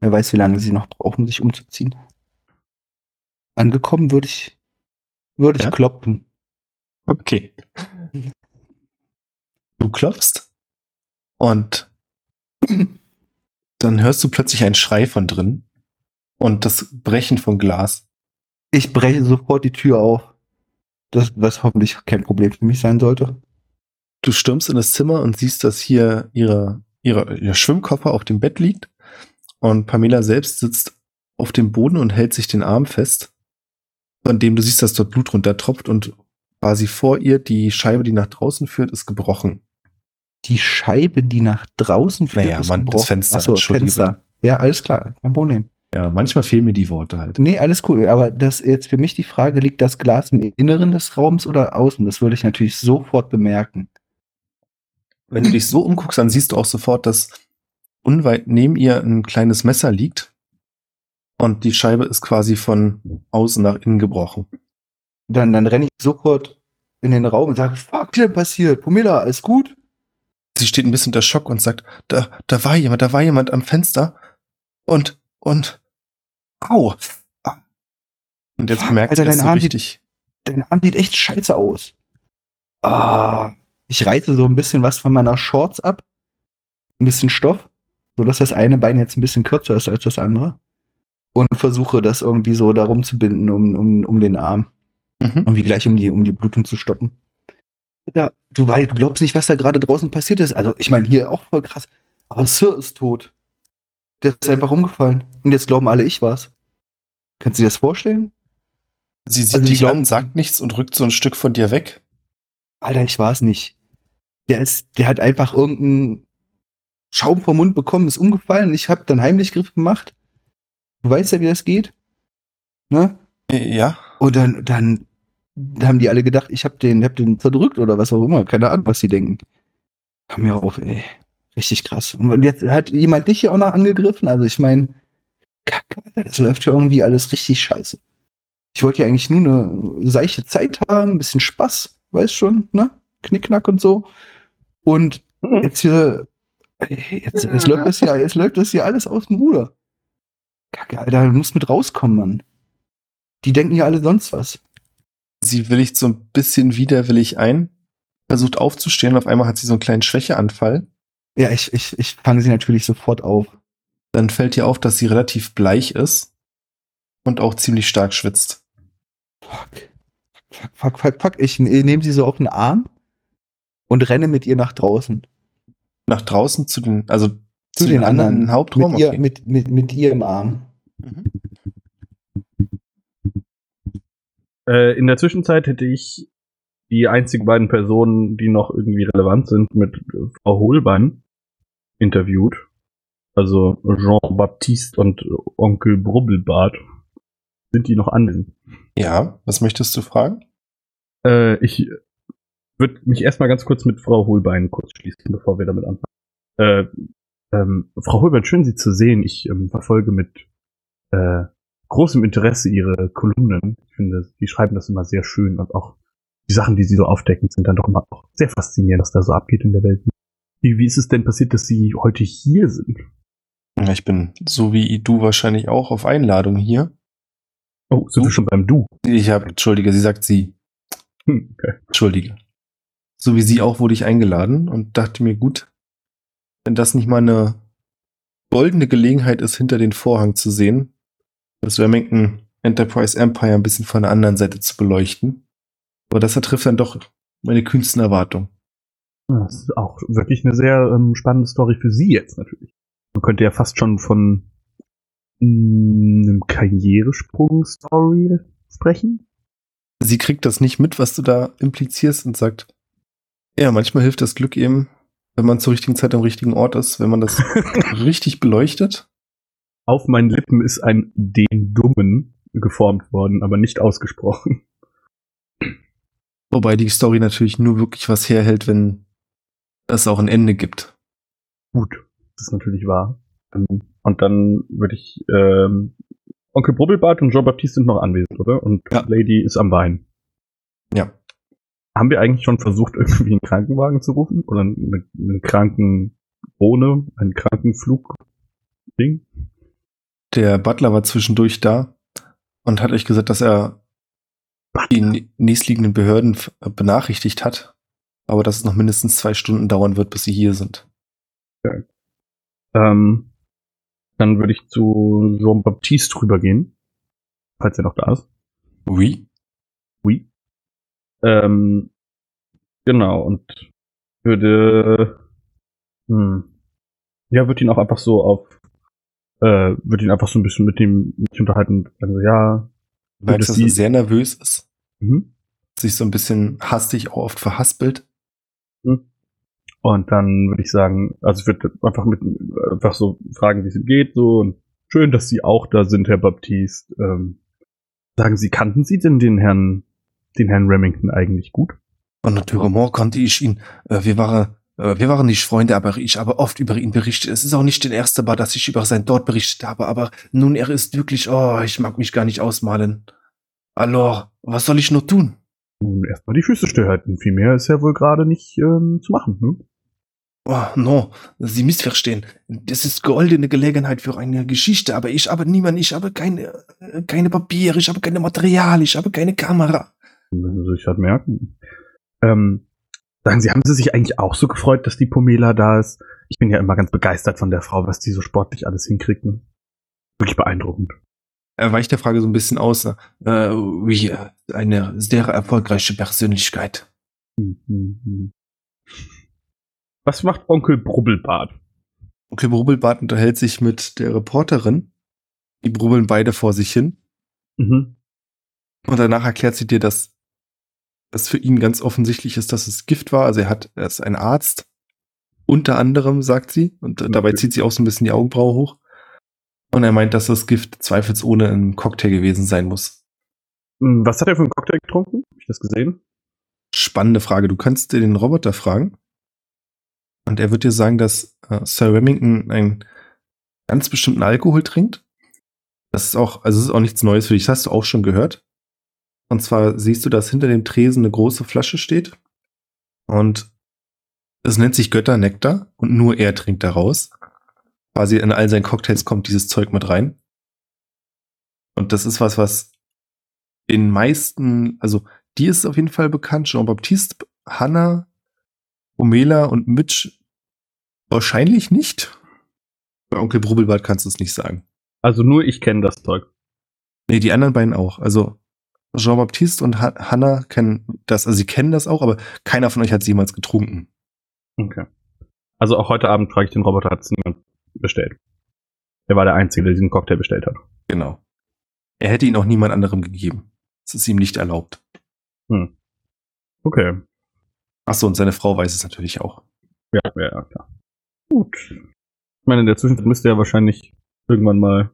Wer weiß, wie lange sie noch brauchen, sich umzuziehen. Angekommen würde ich, würde ich Ja? kloppen. Okay. Du klopfst und dann hörst du plötzlich einen Schrei von drin und das Brechen von Glas. Ich breche sofort die Tür auf. Das, was hoffentlich kein Problem für mich sein sollte. Du stürmst in das Zimmer und siehst, dass hier ihre, ihre, ihr Schwimmkoffer auf dem Bett liegt und Pamela selbst sitzt auf dem Boden und hält sich den Arm fest, von dem du siehst, dass dort Blut runtertropft und quasi vor ihr die Scheibe, die nach draußen führt, ist gebrochen. Die Scheibe, die nach draußen führt, Naja, ist Mann, das gebrochen. Fenster, Ach so, entschuldige Fenster. Ja, alles klar, kein Problem. Ja, manchmal fehlen mir die Worte halt. Nee, alles cool. Aber das jetzt für mich die Frage, liegt das Glas im Inneren des Raums oder außen? Das würde ich natürlich sofort bemerken. Wenn du dich so umguckst, dann siehst du auch sofort, dass unweit neben ihr ein kleines Messer liegt und die Scheibe ist quasi von außen nach innen gebrochen. Dann, dann renne ich sofort in den Raum und sage, fuck, was denn passiert? Pomela, alles gut? Sie steht ein bisschen unter Schock und sagt, da, da war jemand, da war jemand am Fenster und, und, au. Und jetzt Fuck, bemerkt Alter, sie dein so Arm sieht- richtig. Dein Arm sieht echt scheiße aus. Ah, ich reiße so ein bisschen was von meiner Shorts ab. Ein bisschen Stoff, so dass das eine Bein jetzt ein bisschen kürzer ist als das andere. Und versuche das irgendwie so darum zu binden, um, um, um den Arm. Mhm. Irgendwie gleich um die, um die Blutung zu stoppen. Ja, du, weißt, du glaubst nicht, was da gerade draußen passiert ist. Also, ich meine, hier auch voll krass. Aber Sir ist tot. Der ist einfach umgefallen. Und jetzt glauben alle, ich war's. Kannst du dir das vorstellen? Sie sieht Also die dich glauben- an, sagt nichts und rückt so ein Stück von dir weg. Alter, ich war's nicht. Der ist, der hat einfach irgendeinen Schaum vom Mund bekommen, ist umgefallen. Ich habe dann Heimlichgriff gemacht. Du weißt ja, wie das geht. Ne? Ja, Und dann, dann haben die alle gedacht, ich hab den, hab den zerdrückt oder was auch immer. Keine Ahnung, was sie denken. Hör mir auf, ey. Richtig krass. Und jetzt hat jemand dich hier auch noch angegriffen. Also ich meine, Kacke, das läuft ja irgendwie alles richtig scheiße. Ich wollte ja eigentlich nur eine seichte Zeit haben, ein bisschen Spaß, weißt schon, ne? Knickknack und so. Und jetzt hier, jetzt, jetzt läuft das hier, jetzt läuft das hier alles aus dem Ruder. Kacke, Alter, du musst mit rauskommen, Mann. Die denken ja alle sonst was. sie willigt so ein bisschen widerwillig ein, versucht aufzustehen, auf einmal hat sie so einen kleinen Schwächeanfall. Ja, ich, ich, ich fange sie natürlich sofort auf. Dann fällt ihr auf, dass sie relativ bleich ist und auch ziemlich stark schwitzt. Fuck. Fuck, fuck, fuck, fuck. Ich nehme sie so auf den Arm und renne mit ihr nach draußen. Nach draußen zu den, also Zu, den, anderen. Hauptraum. Mit ihr, okay. mit, mit, mit ihr im Arm. Mhm. Äh, in der Zwischenzeit hätte ich die einzigen beiden Personen, die noch irgendwie relevant sind, mit äh, Frau Holbein interviewt. Also Jean-Baptiste und äh, Onkel Brubbelbart. Sind die noch anwesend? Ja, was möchtest du fragen? Äh, ich würde mich erstmal ganz kurz mit Frau Holbein kurz schließen, bevor wir damit anfangen. Äh, ähm, Frau Holbein, schön Sie zu sehen. Ich ähm, verfolge mit äh, großem Interesse Ihre Kolumnen. Ich finde, Sie schreiben das immer sehr schön und auch die Sachen, die Sie so aufdecken, sind dann doch immer auch sehr faszinierend, was da so abgeht in der Welt. Wie, wie ist es denn passiert, dass Sie heute hier sind? Ich bin so wie du wahrscheinlich auch auf Einladung hier. Oh, sind wir schon beim Du? Ich habe, entschuldige, sie sagt sie. Hm, okay. Entschuldige. So wie sie auch wurde ich eingeladen und dachte mir, gut, wenn das nicht mal eine goldene Gelegenheit ist, hinter den Vorhang zu sehen, das Remington Enterprise Empire ein bisschen von der anderen Seite zu beleuchten. Aber das ertrifft dann doch meine kühnsten Erwartungen. Das ist auch wirklich eine sehr ähm, spannende Story für Sie jetzt natürlich. Man könnte ja fast schon von mm, einem Karrieresprung-Story sprechen. Sie kriegt das nicht mit, was du da implizierst und sagt, ja, manchmal hilft das Glück eben, wenn man zur richtigen Zeit am richtigen Ort ist, wenn man das richtig beleuchtet. Auf meinen Lippen ist ein den Dummen geformt worden, aber nicht ausgesprochen. Wobei die Story natürlich nur wirklich was herhält, wenn es auch ein Ende gibt. Gut, das ist natürlich wahr. Und dann würde ich, ähm, Onkel Brubbelbart und Jean-Baptiste sind noch anwesend, oder? Und Ja. Lady ist am Wein. Ja. Haben wir eigentlich schon versucht, irgendwie einen Krankenwagen zu rufen? Oder eine, eine Krankenbohne, einen Krankenflug-Ding? Der Butler war zwischendurch da und hat euch gesagt, dass er die nä- nächstliegenden Behörden benachrichtigt hat, aber dass es noch mindestens zwei Stunden dauern wird, bis sie hier sind. Ähm, dann würde ich zu Jean-Baptiste rübergehen. Falls er noch da ist. Oui. Ähm, genau, und würde, hm, ja, würde ihn auch einfach so auf, äh, würde ihn einfach so ein bisschen mit ihm mich unterhalten und sagen so, ja, merkst, dass er sie- sehr nervös ist, mhm. sich so ein bisschen hastig auch oft verhaspelt. Und dann würde ich sagen, also ich würde einfach mit, einfach so fragen, wie es ihm geht, so, und schön, dass Sie auch da sind, Herr Baptiste. Ähm, sagen Sie, kannten Sie denn den Herrn, den Herrn Remington eigentlich gut? Und natürlich kannte ich ihn. Äh, Wir waren, äh, wir waren nicht Freunde, aber ich habe oft über ihn berichtet. Es ist auch nicht das erste Mal, dass ich über sein Dort berichtet habe, aber nun, er ist wirklich, oh, ich mag mich gar nicht ausmalen. Alors, was soll ich nur tun? Nun, erstmal die Füße stillhalten. Viel mehr ist ja wohl gerade nicht ähm, zu machen, ne? Oh, no, Sie missverstehen. Das ist goldene Gelegenheit für eine Geschichte, aber ich habe niemand, ich habe keine, äh, keine Papiere, ich habe keine Material, ich habe keine Kamera. Müssen Sie sich halt merken. Ähm, sagen Sie, haben Sie sich eigentlich auch so gefreut, dass die Pomela da ist? Ich bin ja immer ganz begeistert von der Frau, was die so sportlich alles hinkriegt. ne? Wirklich beeindruckend. Er weicht der Frage so ein bisschen aus. Äh, wie, äh, eine sehr erfolgreiche Persönlichkeit. Hm, hm, hm. Was macht Onkel Brubbelbart? Okay, Brubbelbart unterhält sich mit der Reporterin. Die brubbeln beide vor sich hin. Mhm. Und danach erklärt sie dir, dass es für ihn ganz offensichtlich ist, dass es Gift war. Also er hat, er ist ein Arzt. Unter anderem, sagt sie. Und äh, dabei Okay. zieht sie auch so ein bisschen die Augenbraue hoch. Und er meint, dass das Gift zweifelsohne ein Cocktail gewesen sein muss. Hm, Was hat er für einen Cocktail getrunken? Hab ich das gesehen? Spannende Frage. Du kannst dir den Roboter fragen. Und er wird dir sagen, dass äh, Sir Remington einen ganz bestimmten Alkohol trinkt. Das ist auch, also es ist auch nichts Neues für dich. Das hast du auch schon gehört. Und zwar siehst du, dass hinter dem Tresen eine große Flasche steht. Und es nennt sich Götternektar und nur er trinkt daraus. Quasi in all seinen Cocktails kommt dieses Zeug mit rein. Und das ist was, was den meisten, also die ist auf jeden Fall bekannt. Jean-Baptiste, Hannah, Omela und Mitch wahrscheinlich nicht. Bei Onkel Brubbelbart kannst du es nicht sagen. Also nur ich kenne das Zeug. Nee, die anderen beiden auch. Also Jean-Baptiste und ha Hannah kennen das, also sie kennen das auch, aber keiner von euch hat es jemals getrunken. Okay. Also auch heute Abend frage ich den Roboter, hat es niemand bestellt. Er war der Einzige, der diesen Cocktail bestellt hat. Genau. Er hätte ihn auch niemand anderem gegeben. Es ist ihm nicht erlaubt. Hm. Okay. Achso, und seine Frau weiß es natürlich auch. Ja, ja, ja, klar. Gut. Ich meine, in der Zwischenzeit müsste ja wahrscheinlich irgendwann mal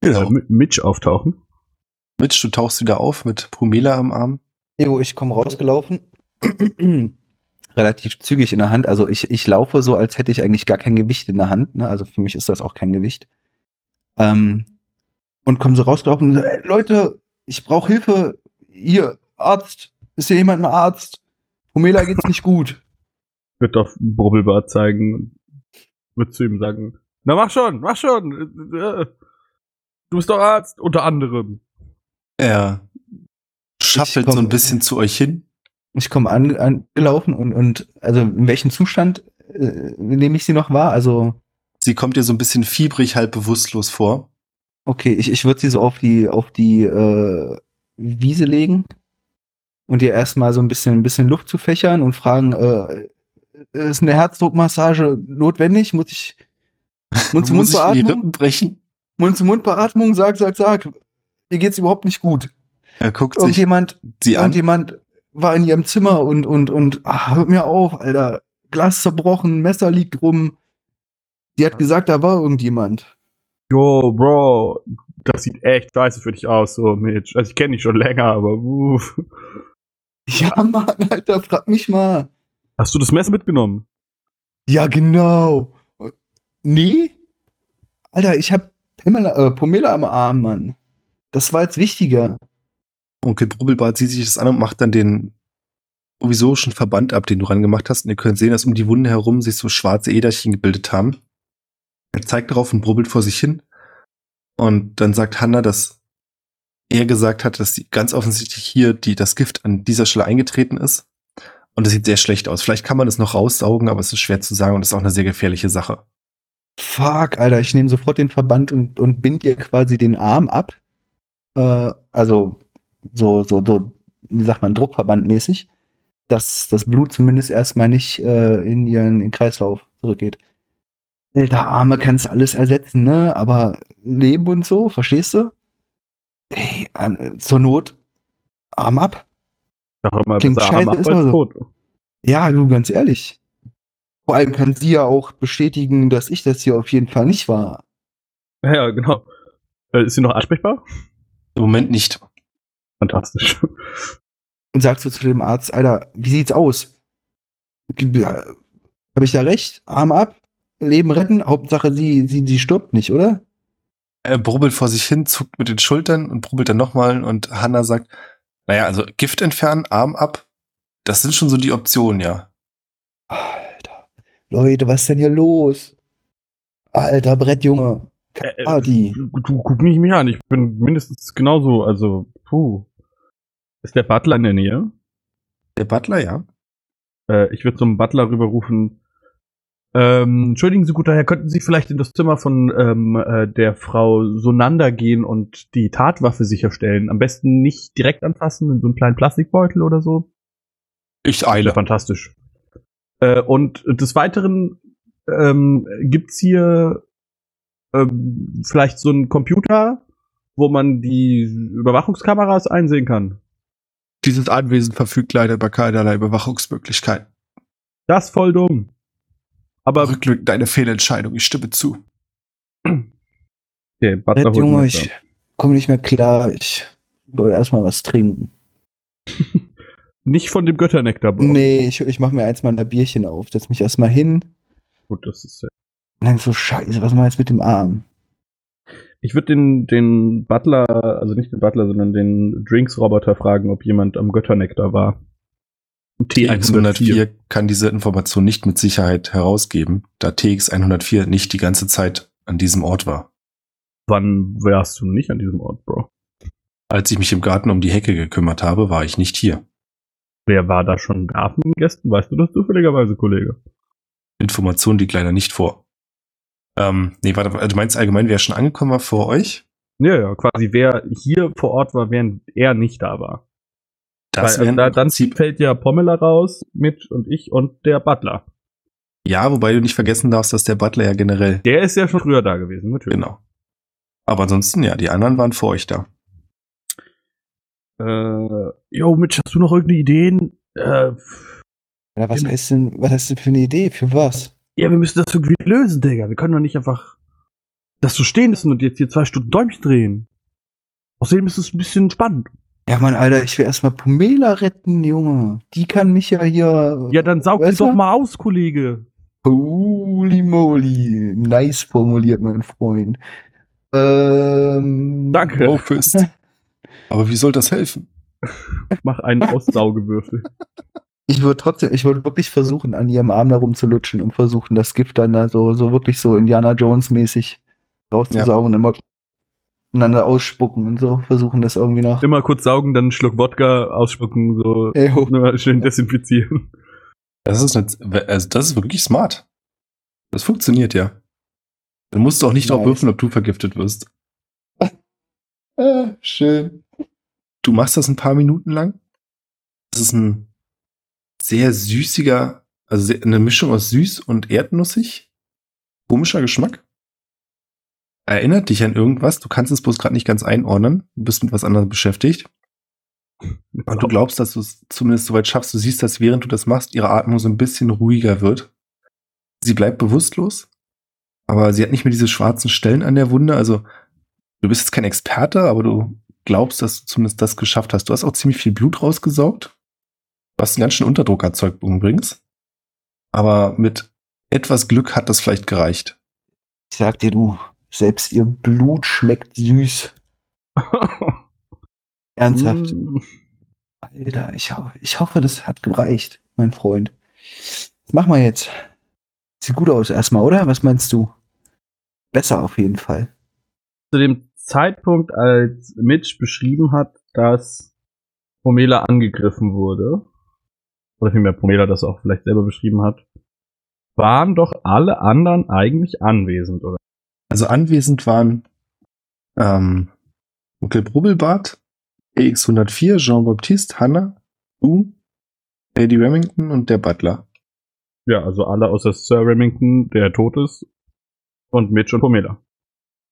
Genau. äh, Mi- Mitch auftauchen. Mitch, du tauchst wieder auf mit Pumela am Arm. Jo, ich komme rausgelaufen. Relativ zügig in der Hand. Also ich, ich laufe so, als hätte ich eigentlich gar kein Gewicht in der Hand. Ne? Also für mich ist das auch kein Gewicht. Ähm, und komme so rausgelaufen und so, "Ey, Leute, ich brauche Hilfe. Hier, Arzt. Ist hier jemand ein Arzt? Pumela geht's nicht gut. Wird auf Brubbelbart zeigen und wird zu ihm sagen, na mach schon, mach schon. äh, äh, Du bist doch Arzt, unter anderem. Er schaffelt komm- so ein bisschen zu euch hin. Ich komme an, angelaufen und, und also in welchem Zustand äh, nehme ich sie noch wahr? Also, Sie kommt dir so ein bisschen fiebrig, halb bewusstlos vor. okay, ich, ich würde sie so auf die, auf die äh, Wiese legen und ihr erstmal so ein bisschen, ein bisschen Luft zu fächern und fragen, äh, ist eine Herzdruckmassage notwendig? Muss ich Mund zu Mund Muss ich die Beatmung? Rippen brechen? Mund zu Mund Beatmung? Sag, sag, sag. Mir geht's überhaupt nicht gut. Er guckt sich Irgendjemand, sie an. irgendjemand war in ihrem Zimmer und, und, und, ach, hört mir auf, Alter. Glas zerbrochen, Messer liegt rum. Die hat gesagt, da war irgendjemand. Jo, Bro, das sieht echt scheiße für dich aus, so Mitch. Also ich kenne dich schon länger, aber uff. Ja, Mann, Alter, frag mich mal. Hast du das Messer mitgenommen? Ja, genau. Nee? Alter, ich hab Pamela, äh, Pomela am Arm, Mann. Das war jetzt wichtiger. Onkel Brubbelbart zieht sich das an und macht dann den provisorischen Verband ab, den du rangemacht hast. Und ihr könnt sehen, dass um die Wunde herum sich so schwarze Äderchen gebildet haben. Er zeigt darauf und brubbelt vor sich hin. Und dann sagt Hanna, dass er gesagt hat, dass sie ganz offensichtlich hier die, das Gift an dieser Stelle eingetreten ist. Und es sieht sehr schlecht aus. Vielleicht kann man es noch raussaugen, aber es ist schwer zu sagen und ist auch eine sehr gefährliche Sache. Fuck, Alter, ich nehme sofort den Verband und, und bind ihr quasi den Arm ab. Äh, also so, so, so, wie sagt man, Druckverbandmäßig, dass das Blut zumindest erstmal nicht äh, in ihren in den Kreislauf zurückgeht. Alter, Arme kannst du alles ersetzen, ne? Aber Leben und so, verstehst du? Ey, an, zur Not Arm ab. Sag immer, Klingt scheiße, Arm ab ist aber so. tot. Ja, du, ganz ehrlich. Vor allem kann sie ja auch bestätigen, dass ich das hier auf jeden Fall nicht war. Ja, ja, genau. Äh, ist sie noch ansprechbar? Im Moment nicht. Fantastisch. und sagst du zu dem Arzt, Alter, wie sieht's aus? Habe ich da recht? Arm ab, Leben retten, Hauptsache sie, sie, sie stirbt nicht, oder? Er brubbelt vor sich hin, zuckt mit den Schultern und brubbelt dann nochmal und Hanna sagt, naja, also Gift entfernen, Arm ab, das sind schon so die Optionen, ja. Alter, Leute, was ist denn hier los? Alter, Brettjunge. Äh, Party. Du, du guck nicht mich an, ich bin mindestens genauso, also, puh. Ist der Butler in der Nähe? Der Butler, ja. Äh, ich würde zum Butler rüberrufen. Ähm, entschuldigen Sie, guter Herr, könnten Sie vielleicht in das Zimmer von ähm, äh, der Frau Sonanda gehen und die Tatwaffe sicherstellen? Am besten nicht direkt anfassen, in so einen kleinen Plastikbeutel oder so. Ich Eile. Fantastisch. Äh, und des Weiteren ähm, gibt's hier ähm, vielleicht so einen Computer, wo man die Überwachungskameras einsehen kann. Dieses Anwesen verfügt leider über keinerlei Überwachungsmöglichkeiten. Das ist voll dumm. Aber Rückblick, deine Fehlentscheidung, ich stimme zu. der Butler mir ich komme nicht mehr klar. Ich soll erstmal was trinken. Nicht von dem Götternektar, Bro. Nee, ich, ich mache mir eins mal ein Bierchen auf. Setz mich erstmal hin. Gut, das ist. Und dann so, scheiße, was machen wir jetzt mit dem Arm? Ich würde den, den Butler, also nicht den Butler, sondern den Drinks-Roboter fragen, ob jemand am Götternektar war. TX104 kann diese Information nicht mit Sicherheit herausgeben, da TX104 nicht die ganze Zeit an diesem Ort war. Wann wärst du nicht an diesem Ort, Bro? Als ich mich im Garten um die Hecke gekümmert habe, war ich nicht hier. Wer war da schon da von den Gästen? Weißt du das zufälligerweise, Kollege? Information liegt leider nicht vor. Ähm, nee, warte, du meinst allgemein, wer schon angekommen war vor euch? Ja, ja, quasi wer hier vor Ort war, während er nicht da war. Das Weil, also da, dann Prinzip, fällt ja Pomela raus, Mitch und ich und der Butler. ja, wobei du nicht vergessen darfst, dass der Butler ja generell, Der ist ja schon früher da gewesen, natürlich. genau. Aber ansonsten, ja, die anderen waren vor euch da. Äh, yo, Mitch, hast du noch irgendeine Ideen? Äh, Ja, was ist denn, was hast du für eine Idee? Für was? Ja, wir müssen das irgendwie lösen, Digga. Wir können doch nicht einfach das so stehen lassen und jetzt hier zwei Stunden Däumchen drehen. Außerdem ist es ein bisschen spannend. Ja, Mann, Alter, ich will erstmal Pumela retten, Junge. Die kann mich ja hier. Ja, dann saug sie doch mal aus, Kollege. Holy moly. Nice formuliert, mein Freund. Ähm. Danke. Aber wie soll das helfen? Mach einen Aussaugewürfel. Ich würde trotzdem, ich würde wirklich versuchen, an ihrem Arm da rumzulutschen und versuchen, das Gift dann da so, so wirklich so Indiana Jones mäßig rauszusaugen und immer einander ausspucken und so, versuchen das irgendwie noch. Immer kurz saugen, dann einen Schluck Wodka ausspucken, so Ejo. schön desinfizieren. Das ist, eine, also das ist wirklich smart. Das funktioniert ja. Dann musst du auch nicht drauf würfeln, ob du vergiftet wirst. Ah, schön. Du machst das ein paar Minuten lang. Das ist ein sehr süßiger, also eine Mischung aus süß und erdnussig. Komischer Geschmack. Erinnert dich an irgendwas. Du kannst es bloß gerade nicht ganz einordnen. Du bist mit was anderem beschäftigt. Und du glaubst, dass du es zumindest soweit schaffst. Du siehst, dass während du das machst, ihre Atmung so ein bisschen ruhiger wird. Sie bleibt bewusstlos, aber sie hat nicht mehr diese schwarzen Stellen an der Wunde. Also du bist jetzt kein Experte, aber du glaubst, dass du zumindest das geschafft hast. Du hast auch ziemlich viel Blut rausgesaugt. Du hast einen ganz schön Unterdruck erzeugt übrigens. Aber mit etwas Glück hat das vielleicht gereicht. Ich sag dir, du, selbst ihr Blut schmeckt süß. Ernsthaft. Mm. Alter, ich, ho ich hoffe, das hat gereicht, mein Freund. Was machen wir jetzt? Sieht gut aus erstmal, oder? Was meinst du? Besser auf jeden Fall. Zu dem Zeitpunkt, als Mitch beschrieben hat, dass Pomela angegriffen wurde, oder vielmehr Pomela das auch vielleicht selber beschrieben hat, waren doch alle anderen eigentlich anwesend, oder? Also anwesend waren ähm, Onkel Brubbelbart, EX104, Jean-Baptiste, Hannah, du, Lady Remington und der Butler. Ja, also alle außer Sir Remington, der tot ist, und Mitch und Pomela.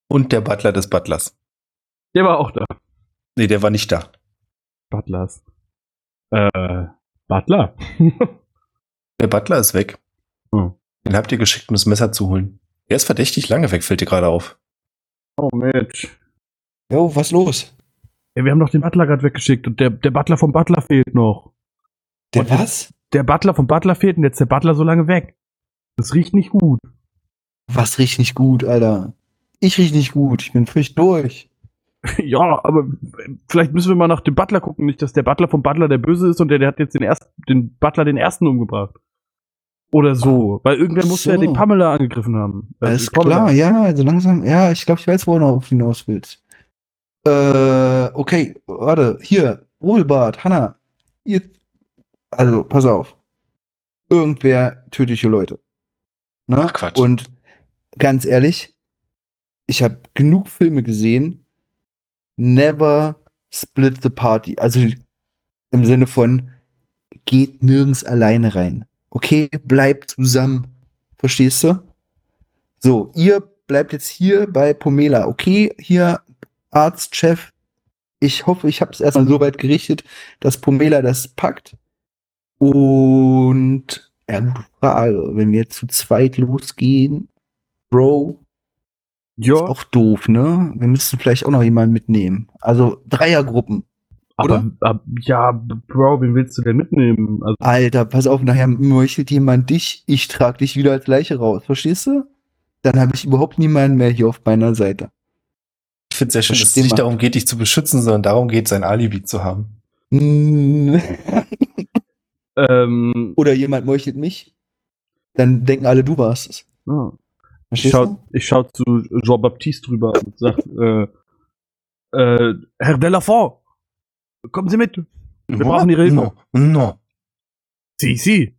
Und der Butler des Butlers. Der war auch da. Nee, der war nicht da. Butlers. Äh, Butler? Der Butler ist weg. Hm. Den habt ihr geschickt, um das Messer zu holen. Er ist verdächtig lange weg, fällt dir gerade auf. oh, Mitch. Jo, was los? Ja, wir haben doch den Butler gerade weggeschickt und der, der Butler vom Butler fehlt noch. Der Und- was? Der Butler vom Butler fehlt und jetzt ist der Butler so lange weg. Das riecht nicht gut. Was riecht nicht gut, Alter? Ich riech nicht gut. Ich bin frisch durch. ja, aber vielleicht müssen wir mal nach dem Butler gucken. Nicht, dass der Butler vom Butler der Böse ist und der, der hat jetzt den, ersten, den Butler den ersten umgebracht. Oder so. Weil irgendwer muss ja so. den Pamela angegriffen haben. Also Alles Pamela. klar, ja, also langsam, ja, ich glaube, ich weiß, wo du noch hinaus willst. Äh, okay, warte, hier, Wohlbart, Hanna, ihr, also, pass auf. Irgendwer tödliche Leute. Ne? Ach, Quatsch. Und ganz ehrlich, ich habe genug Filme gesehen. Never split the party. Also im Sinne von geht nirgends alleine rein. Okay, bleibt zusammen. Verstehst du? So, ihr bleibt jetzt hier bei Pomela. Okay, hier Arzt, Chef. Ich hoffe, ich habe es erstmal so weit gerichtet, dass Pomela das packt. Und ja, Frage. Wenn wir zu zweit losgehen, Bro, ist Ja, auch doof, ne? Wir müssen vielleicht auch noch jemanden mitnehmen. Also Dreiergruppen. aber, aber ja, Bro, wen willst du denn mitnehmen? Also, Alter, pass auf, nachher meuchelt jemand dich, ich trag dich wieder als Leiche raus. Verstehst du? Dann habe ich überhaupt niemanden mehr hier auf meiner Seite. Ich finde es sehr schön, dass es nicht darum geht, dich zu beschützen, sondern darum geht, sein Alibi zu haben. Mm. ähm, Oder jemand meuchelt mich. Dann denken alle, du warst es. ja. Ich Verstehst schau, zu Jean-Baptiste rüber und sag, äh, äh, Herr Delafont, kommen Sie mit. Wir brauchen Ihre Hilfe. No, no, Sie, Sie.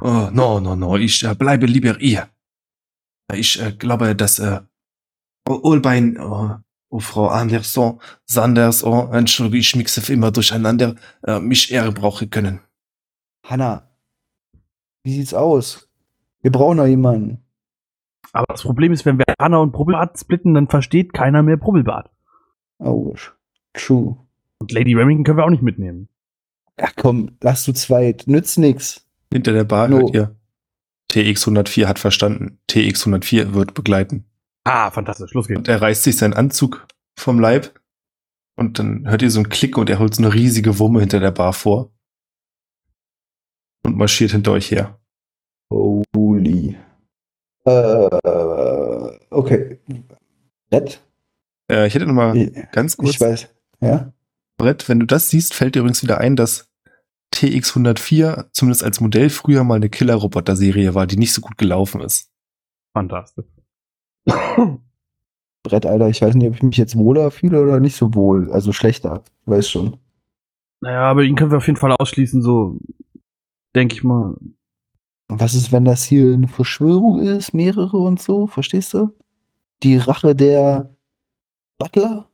oh, no, no, no. Ich äh, bleibe lieber hier. Ich äh, glaube, dass äh, Olbein, oh, oh, Frau Anderson, Sanders, oh, Entschuldigung, ich mixe immer durcheinander, äh, mich eher brauchen können. Hanna, wie sieht's aus? Wir brauchen noch jemanden. Aber das Problem ist, wenn wir Anna und Brubbelbart splitten, dann versteht keiner mehr Brubbelbart. Oh, true. Und Lady Remington können wir auch nicht mitnehmen. Ach komm, lass du zweit. Nützt nix. Hinter der Bar No. hört ihr. TX104 hat verstanden. TX104 wird begleiten. Ah, fantastisch. Los geht's. Und er reißt sich seinen Anzug vom Leib. Und dann hört ihr so einen Klick und er holt so eine riesige Wumme hinter der Bar vor. Und marschiert hinter euch her. Holy. Äh, okay. Brett? Äh, ich hätte noch mal Ich, ganz kurz, ich weiß. Ja? Brett, wenn du das siehst, fällt dir übrigens wieder ein, dass TX104 zumindest als Modell früher mal eine Killer-Roboter-Serie war, die nicht so gut gelaufen ist. Fantastisch. Brett, Alter. Ich weiß nicht, ob ich mich jetzt wohler fühle oder nicht so wohl. Also schlechter, weiß schon. Naja, aber ihn können wir auf jeden Fall ausschließen, so denke ich mal. Was ist, wenn das hier eine Verschwörung ist, mehrere und so, verstehst du? Die Rache der Butler?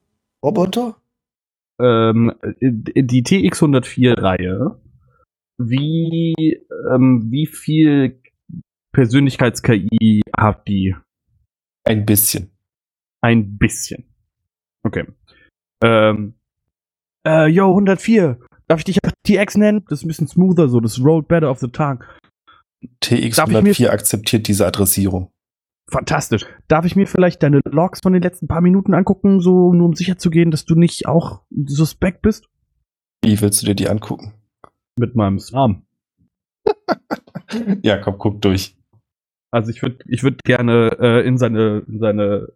Roboter? Ähm, die TX104-Reihe, wie, ähm, wie viel Persönlichkeits-KI hat die? Ein bisschen. Ein bisschen. Okay. Ähm, äh, yo, 104. Darf ich dich einfach TX nennen? Das ist ein bisschen smoother so. Das rolled better off the tongue. Darf ich TX104 akzeptiert diese Adressierung. Fantastisch. Darf ich mir vielleicht deine Logs von den letzten paar Minuten angucken, so nur um sicher zu gehen, dass du nicht auch suspekt bist? Wie willst du dir die angucken? Mit meinem Arm. Ja, komm, guck durch. Also ich würde ich würd gerne äh, in seine in seine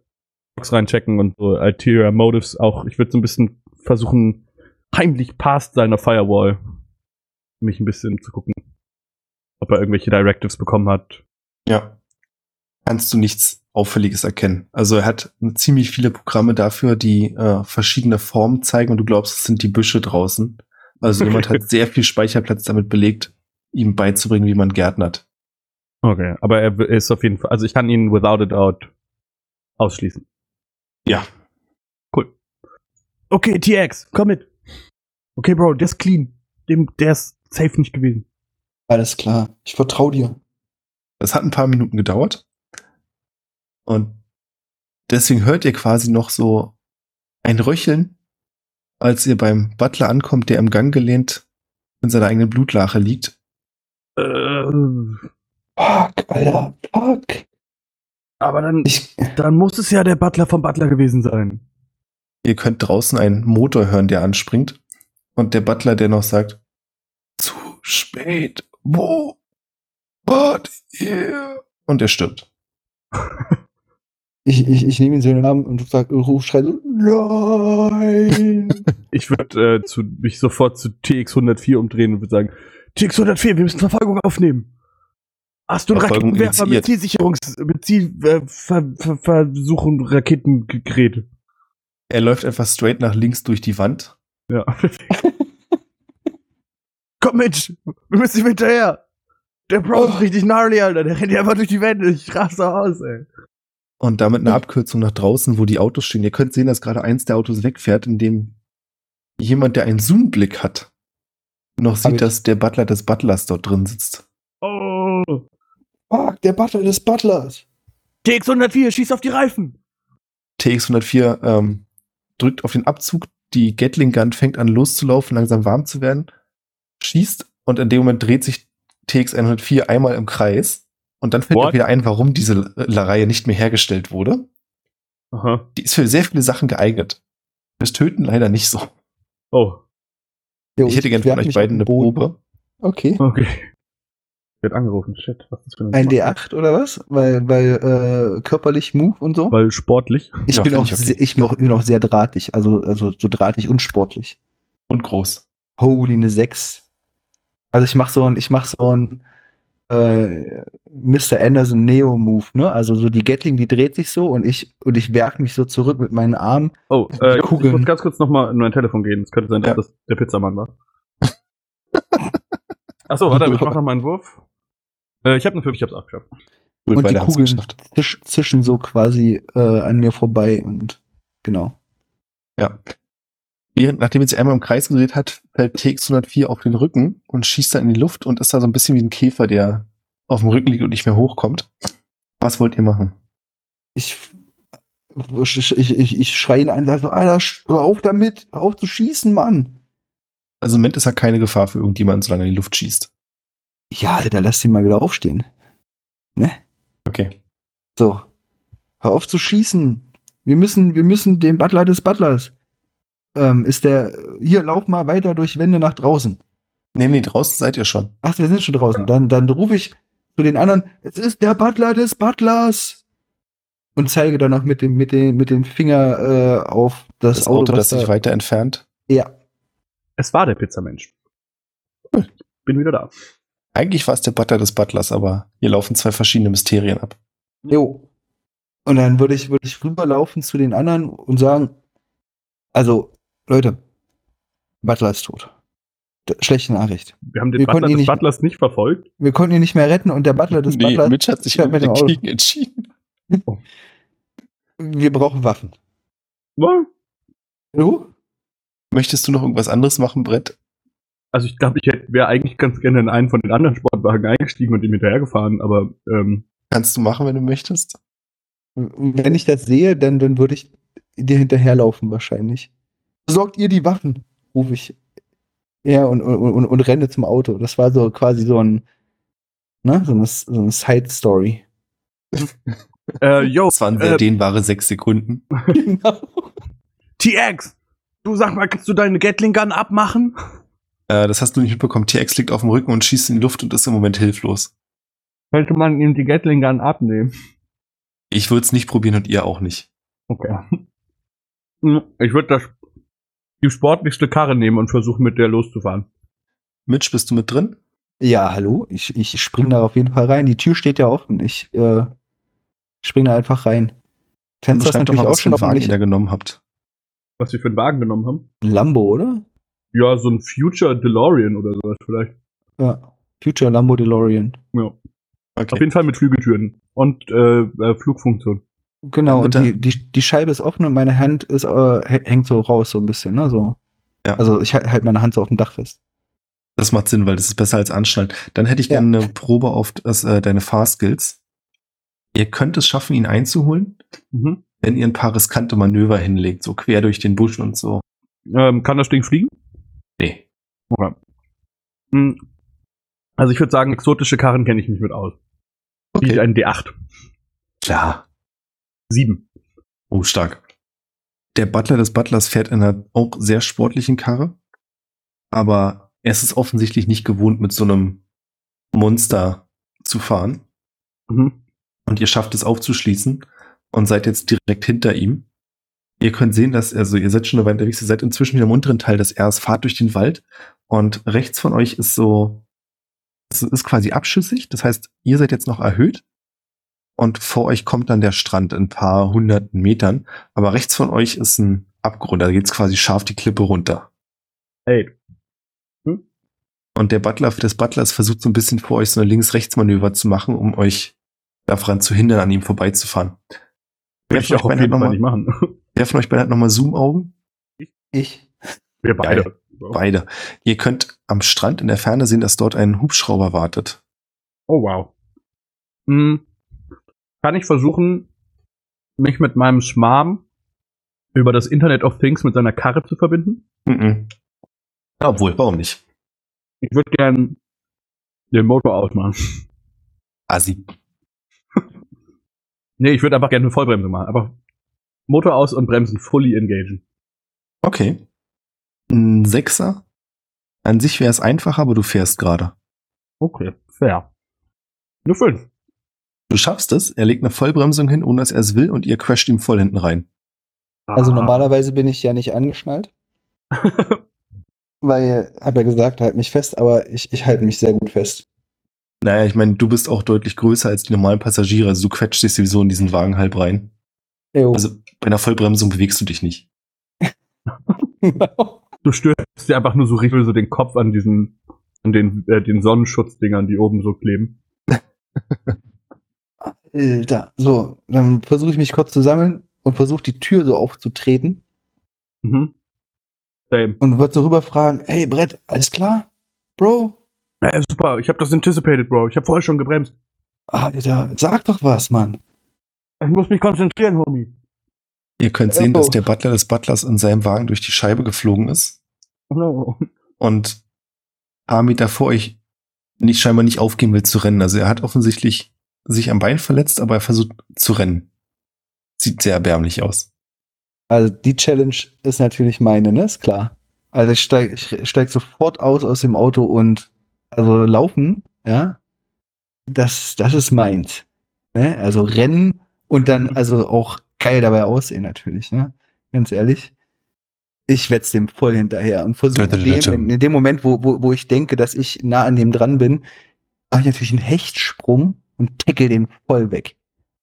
Logs reinchecken und so Ulterior Motives auch. Ich würde so ein bisschen versuchen, heimlich past seiner Firewall mich ein bisschen zu gucken, ob er irgendwelche Directives bekommen hat. Ja. Kannst du nichts Auffälliges erkennen. Also er hat ziemlich viele Programme dafür, die äh, verschiedene Formen zeigen und du glaubst, es sind die Büsche draußen. Also jemand hat sehr viel Speicherplatz damit belegt, ihm beizubringen, wie man gärtnert. Okay, aber er ist auf jeden Fall, also ich kann ihn without a doubt ausschließen. Ja. Cool. Okay, TX, komm mit. Okay, Bro, der ist clean. Dem, der ist safe nicht gewesen. Alles klar. Ich vertraue dir. Das hat ein paar Minuten gedauert. Und deswegen hört ihr quasi noch so ein Röcheln, als ihr beim Butler ankommt, der im Gang gelehnt in seiner eigenen Blutlache liegt. Äh, Fuck, Alter. Fuck. aber dann, Ich, dann muss es ja der Butler vom Butler gewesen sein. Ihr könnt draußen einen Motor hören, der anspringt. Und der Butler, der noch sagt, zu spät, wo, wart ihr? Und er stirbt. ich, ich, ich nehme ihn so in den Arm und sag, ruf, so, nein. Ich würde äh, zu, mich sofort zu TX104 umdrehen und würde sagen, TX104, wir müssen Verfolgung aufnehmen. Hast du ein Verfolgung Raketenwerfer mit. Zielsicherungs-, mit Zielversuch und Raketengerät? Er läuft einfach straight nach links durch die Wand. Ja. Komm mit! Wir müssen ihm hinterher! Der Bro ist Oh. richtig gnarly, Alter. Der rennt ja einfach durch die Wände. Ich raste aus, ey. Und damit eine Abkürzung nach draußen, wo die Autos stehen. Ihr könnt sehen, dass gerade eins der Autos wegfährt, in dem jemand, der einen Zoom-Blick hat, noch Hab sieht, ich. dass der Butler des Butlers dort drin sitzt. Oh! Fuck, der Butler des Butlers. TX104, schieß auf die Reifen! TX104 ähm, drückt auf den Abzug, die Gatling Gun fängt an loszulaufen, langsam warm zu werden, schießt und in dem Moment dreht sich TX104 einmal im Kreis und dann fällt What? auch wieder ein, warum diese Reihe nicht mehr hergestellt wurde. Aha. Die ist für sehr viele Sachen geeignet. Fürs Töten leider nicht so. Oh, Jo, Ich hätte gern von euch beiden eine. Probe. Okay. okay. Wird angerufen. Shit, was ist das für Ein Nummer? D8 oder was? Weil, weil äh, körperlich Move und so. Weil sportlich. Ich Ja, bin auch, ich okay. sehr, ich bin auch, bin auch sehr drahtig, also, also so drahtig und sportlich. Und groß. Holy, eine 6. Also ich mach so ein, ich mach so ein äh, Mr. Anderson Neo Move, ne? Also so die Gatling, die dreht sich so und ich und ich werf mich so zurück mit meinen Armen. Oh, äh, ich muss ganz kurz nochmal in mein Telefon gehen. Es könnte sein, dass Ja. das der Pizzamann war. Achso, warte, ich mach noch mal einen Wurf. Äh, ich habe eine 5, ich hab's abgeschafft. Gut, und die Kugeln zisch, zischen so quasi äh, an mir vorbei und genau. Ja. Während, nachdem er sich einmal im Kreis gedreht hat, fällt TX104 auf den Rücken und schießt dann in die Luft und ist da so ein bisschen wie ein Käfer, der auf dem Rücken liegt und nicht mehr hochkommt. Was wollt ihr machen? Ich ich, ich, ich, schreie ihn an, sag so, Alter, hör auf damit, hör auf zu schießen, Mann. Also im Moment ist er keine Gefahr für irgendjemanden, solange er in die Luft schießt. Ja, Alter, lass ihn mal wieder aufstehen. Ne? Okay. So. Hör auf zu schießen. Wir müssen, wir müssen den Butler des Butlers. Ähm, ist der, hier, lauf mal weiter durch Wände nach draußen. Nee, nee, draußen seid ihr schon. Ach, wir sind schon draußen. Dann, dann rufe ich zu den anderen, es ist der Butler des Butlers. Und zeige dann noch mit dem, mit dem, mit dem Finger äh, auf das, Das, Auto, was das sich da- weiter entfernt. Ja. Es war der Pizzamensch. Cool. Bin wieder da. Eigentlich war es der Butler des Butlers, aber hier laufen zwei verschiedene Mysterien ab. Jo. Und dann würde ich, würde ich rüberlaufen zu den anderen und sagen, also, Leute, Butler ist tot. Schlechte Nachricht. Wir haben den Wir Butler des nicht- Butlers nicht verfolgt. Wir konnten ihn nicht mehr retten und der Butler des Nee, Butlers, Mitch hat sich mit dagegen entschieden. wir brauchen Waffen. Ja. Du? Möchtest du noch irgendwas anderes machen, Brett? Also ich glaube, ich wäre eigentlich ganz gerne in einen von den anderen Sportwagen eingestiegen und ihm hinterhergefahren, aber ähm, Kannst du machen, wenn du möchtest? Wenn ich das sehe, dann, dann würde ich dir hinterherlaufen wahrscheinlich. Besorgt ihr die Waffen, rufe ich. Ja, und, und, und, und renne zum Auto. Das war so quasi so ein, ne, so eine, so eine Side-Story. äh, yo, Das waren sehr äh, dehnbare sechs Sekunden. genau. TX, du sag mal, kannst du deine Gatling Gun abmachen? Äh, das hast du nicht mitbekommen. TX liegt auf dem Rücken und schießt in die Luft und ist im Moment hilflos. Könnte man ihm die Gatling Gun abnehmen? Ich würde es nicht probieren und ihr auch nicht. Okay. Ich würde das die sportlichste Karre nehmen und versuchen, mit der loszufahren. Mitch, bist du mit drin? Ja, hallo. Ich, ich spring da auf jeden Fall rein. Die Tür steht ja offen. Ich äh, spring da einfach rein. Fenster ist natürlich mal, auch was für schon einen auf dem Wagen ihr genommen habt. Was wir für einen Wagen genommen haben? Lambo, oder? Ja, so ein Future DeLorean oder sowas vielleicht. Ja. Future Lambo DeLorean. Ja. Auf Okay. jeden Fall mit Flügeltüren und äh, äh, Flugfunktion. Genau, und die, die, die Scheibe ist offen und meine Hand ist, äh, hä- hängt so raus, so ein bisschen, ne? So. Ja. Also ich halte halt meine Hand so auf dem Dach fest. Das macht Sinn, weil das ist besser als Anschnallen. Dann hätte ich Ja. gerne eine Probe auf das, äh, deine Fahrskills. Ihr könnt es schaffen, ihn einzuholen, Mhm. wenn ihr ein paar riskante Manöver hinlegt, so quer durch den Busch und so. Ähm, kann das Ding fliegen? Nee. Okay. Hm. Also ich würde sagen, exotische Karren kenne ich mich mit aus. Wie Okay. ein D8. Klar. Sieben. Oh, stark. Der Butler des Butlers fährt in einer auch sehr sportlichen Karre, aber er ist es offensichtlich nicht gewohnt, mit so einem Monster zu fahren. Mhm. Und ihr schafft es aufzuschließen und seid jetzt direkt hinter ihm. Ihr könnt sehen, dass, also ihr seid schon eine Weile unterwegs, ihr seid inzwischen wieder im unteren Teil des Rs, fahrt durch den Wald und rechts von euch ist so, es ist quasi abschüssig, das heißt, ihr seid jetzt noch erhöht und vor euch kommt dann der Strand in ein paar hunderten Metern, aber rechts von euch ist ein Abgrund, da geht's quasi scharf die Klippe runter. Hey. Und der Butler des Butlers versucht so ein bisschen vor euch so eine Links-Rechts-Manöver zu machen, um euch daran zu hindern, an ihm vorbeizufahren. Würde ich auch jeden Fall nicht mal, machen. wer von euch beiden hat nochmal Zoom-Augen? Ich. Wir beide. Geil. Beide. Ihr könnt am Strand in der Ferne sehen, dass dort ein Hubschrauber wartet. Oh wow. Hm. Kann ich versuchen, mich mit meinem Schmarm über das Internet of Things mit seiner Karre zu verbinden? Mhm. Ja, obwohl, warum nicht? Ich würde gern den Motor ausmachen. Asi. Nee, ich würde einfach gerne eine Vollbremse machen. Aber Motor aus und Bremsen fully engagen. Okay. Ein Sechser. An sich wäre es einfacher, aber du fährst gerade. Okay, fair. Nur fünf. Du schaffst es, er legt eine Vollbremsung hin, ohne dass er es will, und ihr crasht ihm voll hinten rein. Also Ah. normalerweise bin ich ja nicht angeschnallt, weil, hab ja gesagt, halt mich fest, aber ich, ich halte mich sehr gut fest. Naja, ich meine, du bist auch deutlich größer als die normalen Passagiere, also du quetscht dich sowieso in diesen Wagen halb rein. Jo. Also bei einer Vollbremsung bewegst du dich nicht. Du stürzt dir einfach nur so richtig so den Kopf an diesen, an den, äh, den Sonnenschutzdingern, die oben so kleben. Alter. So, dann versuche ich mich kurz zu sammeln und versuche die Tür so aufzutreten Mhm. Same. und würde so rüber fragen, hey Brett, alles klar? Bro? Ja, super, ich habe das anticipated, Bro. Ich habe vorher schon gebremst. Alter, sag doch was, Mann. Ich muss mich konzentrieren, Homie. Ihr könnt sehen, dass der Butler des Butlers in seinem Wagen durch die Scheibe geflogen ist no. und ein paar Meter vor euch nicht scheinbar nicht aufgehen will zu rennen. Also er hat offensichtlich sich am Bein verletzt, aber er versucht zu rennen. Sieht sehr erbärmlich aus. Also die Challenge ist natürlich meine, ne? Ist klar. Also ich steig, ich steig sofort aus aus dem Auto und also laufen, ja, das, das ist meins. Ne? Also rennen und dann also auch geil dabei aussehen natürlich, ne? Ganz ehrlich. Ich wetz dem voll hinterher und versuche in, in dem Moment, wo, wo, wo ich denke, dass ich nah an dem dran bin, mache ich natürlich einen Hechtsprung und tackle den voll weg.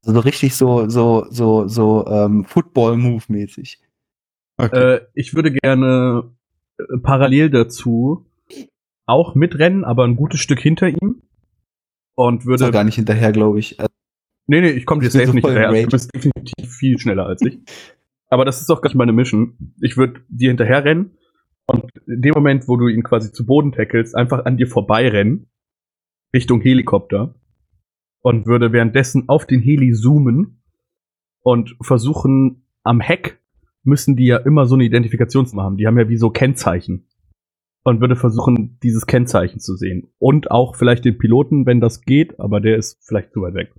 So richtig so, so, so, so ähm, Football-Move-mäßig. Okay. Äh, ich würde gerne äh, parallel dazu auch mitrennen, aber ein gutes Stück hinter ihm. Und Ist würde. doch gar nicht hinterher, glaube ich. Also, Nee, nee, ich komme dir safe so nicht hinterher. Also. Du bist definitiv viel schneller als ich. Aber das ist auch gar nicht meine Mission. Ich würde dir hinterher rennen und in dem Moment, wo du ihn quasi zu Boden tackelst, einfach an dir vorbeirennen, Richtung Helikopter und würde währenddessen auf den Heli zoomen und versuchen, am Heck müssen die ja immer so eine Identifikationsnummer haben. Die haben ja wie so Kennzeichen. Und würde versuchen, dieses Kennzeichen zu sehen. Und auch vielleicht den Piloten, wenn das geht, aber der ist vielleicht zu weit weg.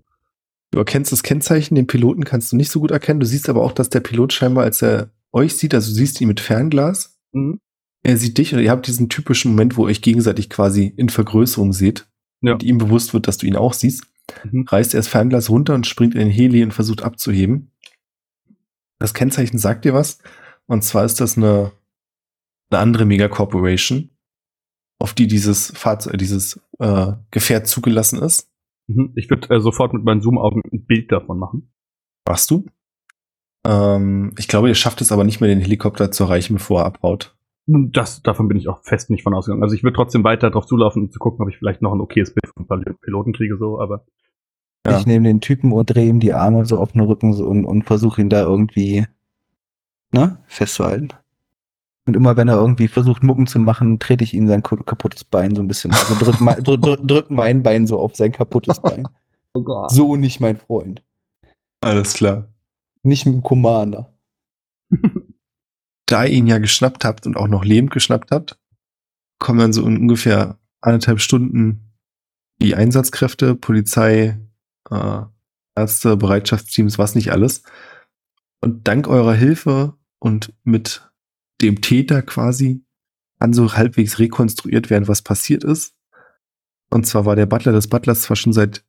Du erkennst das Kennzeichen, den Piloten kannst du nicht so gut erkennen. Du siehst aber auch, dass der Pilot scheinbar, als er euch sieht, also du siehst ihn mit Fernglas, Mhm. er sieht dich und ihr habt diesen typischen Moment, wo ihr euch gegenseitig quasi in Vergrößerung seht Ja. und ihm bewusst wird, dass du ihn auch siehst. Mhm. Reißt er das Fernglas runter und springt in den Heli und versucht abzuheben. Das Kennzeichen sagt dir was. Und zwar ist das eine, eine andere Megacorporation, auf die dieses Fahrzeug, dieses äh, Gefährt zugelassen ist. Mhm. Ich würde äh, sofort mit meinen Zoom-Augen ein Bild davon machen. Machst du? Ähm, ich glaube, ihr schafft es aber nicht mehr, den Helikopter zu erreichen, bevor er abhaut. Das, davon bin ich auch fest nicht von ausgegangen. Also ich würde trotzdem weiter drauf zulaufen, um zu gucken, ob ich vielleicht noch ein okayes Bild vom Pil- Piloten kriege, so, aber Ja. Ich nehme den Typen und drehe ihm die Arme so auf den Rücken so und, und versuche ihn da irgendwie ne, festzuhalten. Und immer wenn er irgendwie versucht, Mucken zu machen, trete ich ihm sein kaputtes Bein so ein bisschen. Also drück, mein, drück, drück, drück mein Bein so auf sein kaputtes Bein. So nicht mein Freund. Alles klar. Nicht mit dem Commander. Da ihr ihn ja geschnappt habt und auch noch lebend geschnappt habt, kommen dann so in ungefähr anderthalb Stunden die Einsatzkräfte, Polizei, äh, Ärzte, Bereitschaftsteams, was nicht alles. Und dank eurer Hilfe und mit dem Täter quasi kann so halbwegs rekonstruiert werden, was passiert ist. Und zwar war der Butler des Butlers zwar schon seit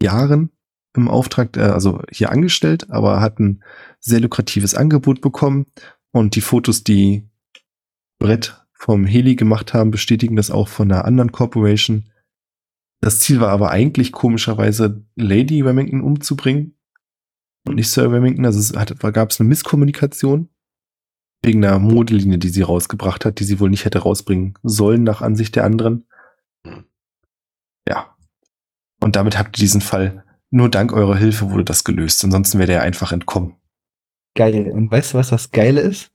Jahren im Auftrag, äh, also hier angestellt, aber hat ein sehr lukratives Angebot bekommen. Und die Fotos, die Brett vom Heli gemacht haben, bestätigen das auch von einer anderen Corporation. Das Ziel war aber eigentlich komischerweise Lady Remington umzubringen und nicht Sir Remington. Also es gab es eine Misskommunikation wegen einer Modelinie, die sie rausgebracht hat, die sie wohl nicht hätte rausbringen sollen nach Ansicht der anderen. Ja. Und damit habt ihr diesen Fall nur dank eurer Hilfe wurde das gelöst. Ansonsten wäre der einfach entkommen. Geil. Und weißt du, was das Geile ist?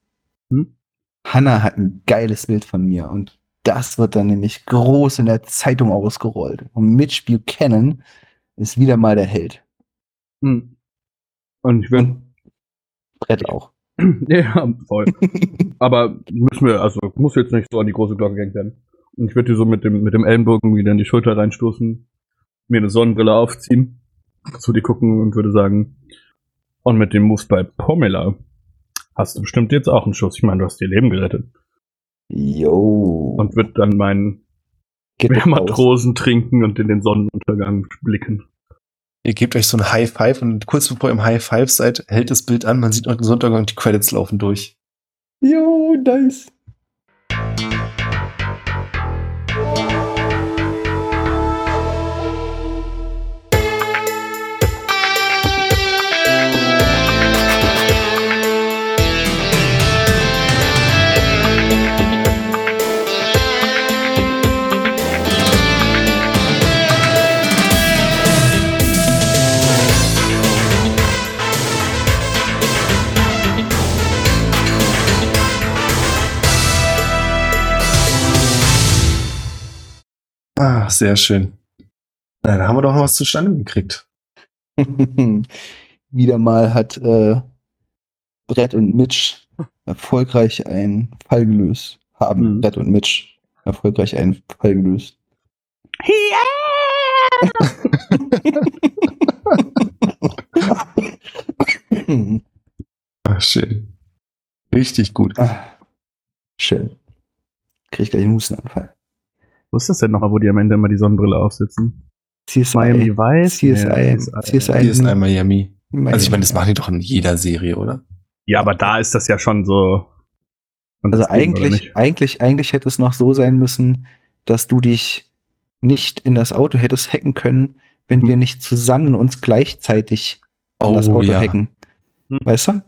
Hm? Hannah hat ein geiles Bild von mir und das wird dann nämlich groß in der Zeitung ausgerollt. Und Mitch Buchanan ist wieder mal der Held. hm. Und ich Und Brett auch. ja, voll. Aber müssen wir, also muss jetzt nicht so an die große Glocke gehängt werden. Und ich würde dir so mit dem, mit dem Ellenbogen wieder in die Schulter reinstoßen, mir eine Sonnenbrille aufziehen, zu dir gucken und würde sagen, und mit dem Moves bei Pomela hast du bestimmt jetzt auch einen Schuss. Ich meine, du hast dir Leben gerettet. Yo. Und würde dann meinen. Matrosen trinken und in den Sonnenuntergang blicken. Ihr gebt euch so ein High Five und kurz bevor ihr im High Five seid, hält das Bild an, man sieht noch den Sonntag und die Credits laufen durch. Yo, nice. Ah, sehr schön. Na, da haben wir doch noch was zustande gekriegt. Wieder mal hat äh, Brett und Mitch erfolgreich einen Fall gelöst. Haben Mhm. Brett und Mitch erfolgreich einen Fall gelöst. Ah, schön. Richtig gut. Ah, Schön. Krieg ich gleich einen Hustenanfall. Wo ist das denn nochmal, wo die am Ende immer die Sonnenbrille aufsitzen? CSI. Miami Vice? CSI. CSI. Ist einmal Miami. Miami. Also ich meine, das machen die doch in jeder Serie, oder? Ja, aber da ist das ja schon so. Und Also eigentlich, eigentlich, eigentlich hätte es noch so sein müssen, dass du dich nicht in das Auto hättest hacken können, wenn Hm. wir nicht zusammen uns gleichzeitig um das Oh, Auto ja. hacken. Hm. Weißt du?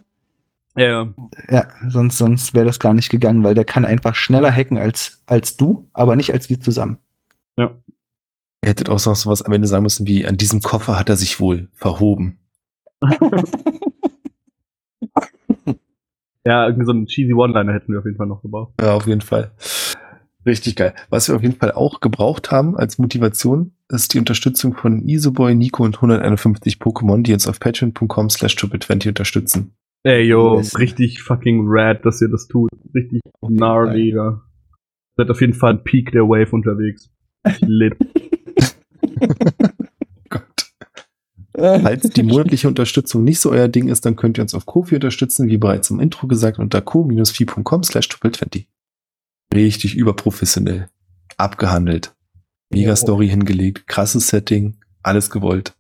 Ja, ja. Ja, sonst, sonst wäre das gar nicht gegangen, weil der kann einfach schneller hacken als, als du, aber nicht als wir zusammen. Ihr hättet auch noch sowas am Ende sagen müssen wie, an diesem Koffer hat er sich wohl verhoben. Ja, irgendwie so einen cheesy One-Liner hätten wir auf jeden Fall noch gebraucht. Ja, auf jeden Fall. Richtig geil. Was wir auf jeden Fall auch gebraucht haben als Motivation, ist die Unterstützung von Isoboy, Nico und 151 Pokémon, die jetzt auf patreon.com slash triple20 unterstützen. Ey, yo, richtig fucking rad, dass ihr das tut. Richtig gnarly, ja. Seid auf jeden Fall ein Peak der Wave unterwegs. Lit. Gott. Falls die monatliche Unterstützung nicht so euer Ding ist, dann könnt ihr uns auf Kofi unterstützen, wie bereits im Intro gesagt, unter co-fi.com slash triple20. Richtig überprofessionell. Abgehandelt. Mega. Story hingelegt, krasses Setting, alles gewollt.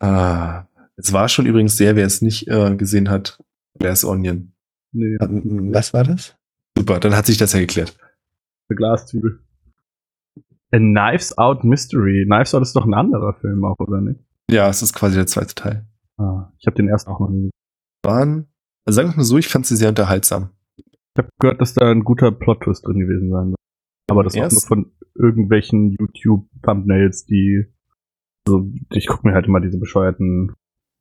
Ah, es war schon übrigens sehr, wer es nicht äh, gesehen hat, Glass Onion. Nee, Was war das? Super, dann hat sich das ja geklärt. eine Glaszwiebel. A Knives Out Mystery. Knives Out ist doch ein anderer Film auch, oder nicht? Ja, es ist quasi der zweite Teil. Ah, ich habe den ersten auch noch nie. Waren, also sagen wir mal so, ich fand sie sehr unterhaltsam. Ich habe gehört, dass da ein guter Plot-Twist drin gewesen sein soll. Aber das auch Erst- nur von irgendwelchen YouTube-Thumbnails, die. Also, ich gucke mir halt immer diese bescheuerten.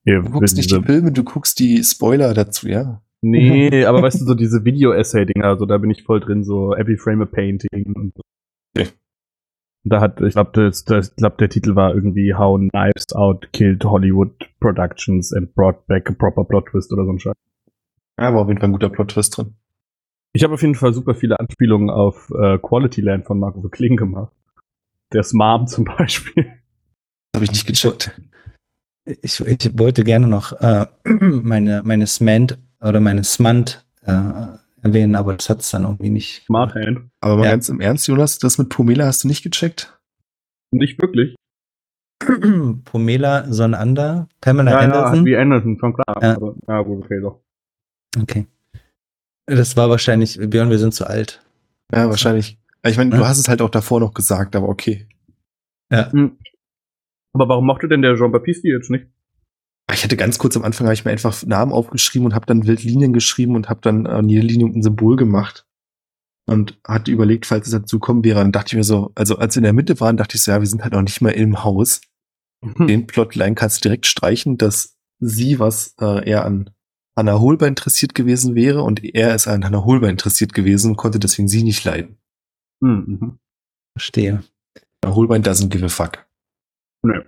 Hier, Du guckst nicht diese, die Filme, du guckst die Spoiler dazu, ja. Nee, aber weißt du, so diese Video-Essay-Dinger, also da bin ich voll drin, so Every Frame a Painting und so. Okay. Da hat, ich glaube, das, das, ich glaub, der Titel war irgendwie How Knives Out Killed Hollywood Productions and Brought Back a Proper Plot Twist oder so ein Scheiß. Ja, war auf jeden Fall ein guter Plot-Twist drin. Ich habe auf jeden Fall super viele Anspielungen auf äh, Quality Land von Marco Kling gemacht. Der Mom zum Beispiel. Habe ich nicht gecheckt. Ich, ich wollte gerne noch äh, meine, meine Smant oder meine Smant äh, erwähnen, aber das hat es dann irgendwie nicht. Smart Hand. Aber mal Ja. ganz im Ernst, Jonas, das mit Pomela hast du nicht gecheckt? Nicht wirklich. Pomela Sonander, Pamela Ja, ja, Anderson. wie Anderson, schon klar. Ja. Aber, ja, gut, okay, doch. okay. Das war wahrscheinlich, Björn, wir sind zu alt. Ja, wahrscheinlich. Ich meine, Ja. du hast es halt auch davor noch gesagt, aber okay. Ja. Aber warum mochte denn der Jean-Baptiste die jetzt nicht? Ich hatte ganz kurz am Anfang, habe ich mir einfach Namen aufgeschrieben und habe dann wild Linien geschrieben und habe dann an jede Linie ein Symbol gemacht. Und hatte überlegt, falls es dazu kommen wäre, dann dachte ich mir so, also als wir in der Mitte waren, dachte ich so, ja, wir sind halt noch nicht mal im Haus. Hm. Den Plotline kannst du direkt streichen, dass sie, was äh, eher an Anna Holbein interessiert gewesen wäre und er ist an Anna Holbein interessiert gewesen und konnte deswegen sie nicht leiden. Hm, mhm. Verstehe. Anna Holbein doesn't give a fuck. Nee.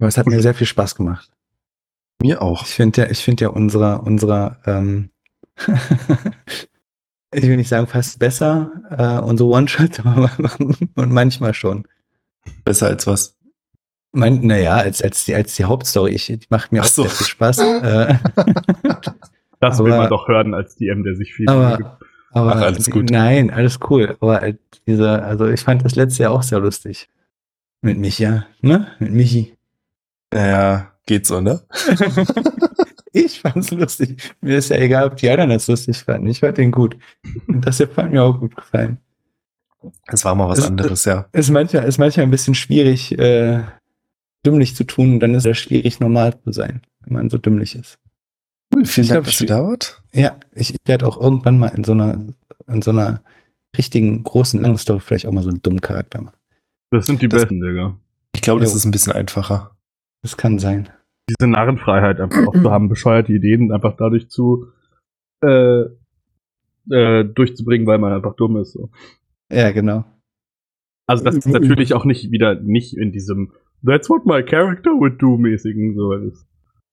Aber es hat mir sehr viel Spaß gemacht. Mir auch. Ich finde ja, ich finde ja unsere, unsere, ähm, ich will nicht sagen fast besser, äh, unsere One-Shot, aber und manchmal schon. Besser als was. Mein, naja, als, als, die, als die Hauptstory. Ich, die macht mir Ach auch so. sehr viel Spaß. äh, Das will Aber- man doch hören als DM, der sich viel aber, aber Ach, alles gut. nein, alles cool. Aber äh, diese, also ich fand das letzte Jahr auch sehr lustig. Mit Micha, ne? Mit Michi. Naja, geht so, ne? Ich fand's lustig. Mir ist ja egal, ob die anderen das lustig fanden. Ich fand den gut. Und das hier hat mir auch gut gefallen. Das war mal was Das- anderes, ja. Ist manchmal, ist manchmal ein bisschen schwierig, äh, dümmlich zu tun. Und dann ist es schwierig, normal zu sein, wenn man so dümmlich ist. Cool, vielen Ich Dank, glaub, dass ihr da wart. Ja, ich werde auch irgendwann mal in so einer, in so einer richtigen, großen, langen Story vielleicht auch mal so einen dummen Charakter machen. Das sind die Das- besten, Digga. Ich glaube, das Jo. ist ein bisschen einfacher. Das kann sein. Diese Narrenfreiheit einfach auch zu haben, bescheuerte Ideen einfach dadurch zu äh, äh, durchzubringen, weil man einfach dumm ist. So. Ja, genau. Also das ist natürlich auch nicht wieder nicht in diesem That's what my character would do mäßigen so. Ist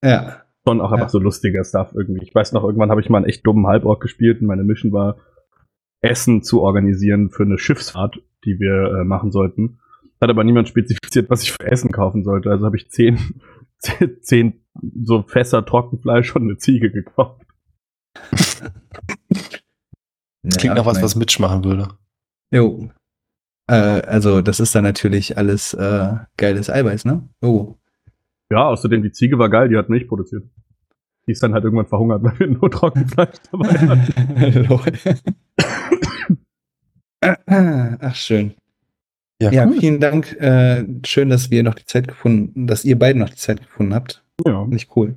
Ja. schon auch einfach Ja. so lustiger Stuff irgendwie. Ich weiß noch, irgendwann habe ich mal einen echt dummen Halborg gespielt und meine Mission war, Essen zu organisieren für eine Schiffsfahrt, die wir äh, machen sollten. Hat aber niemand spezifiziert, was ich für Essen kaufen sollte. Also habe ich zehn, zehn, so Fässer Trockenfleisch und eine Ziege gekauft. Klingt ja, nach was, was Mitch machen würde. Jo. Äh, also, das ist dann natürlich alles äh, geiles Eiweiß, ne? Oh. Ja, außerdem die Ziege war geil, die hat Milch produziert. Die ist dann halt irgendwann verhungert, weil wir nur Trockenfleisch dabei hatten. Ach, schön. Ja, Ja, cool. vielen Dank. Äh, schön, dass wir noch die Zeit gefunden, dass ihr beiden noch die Zeit gefunden habt. Ja. Nicht cool.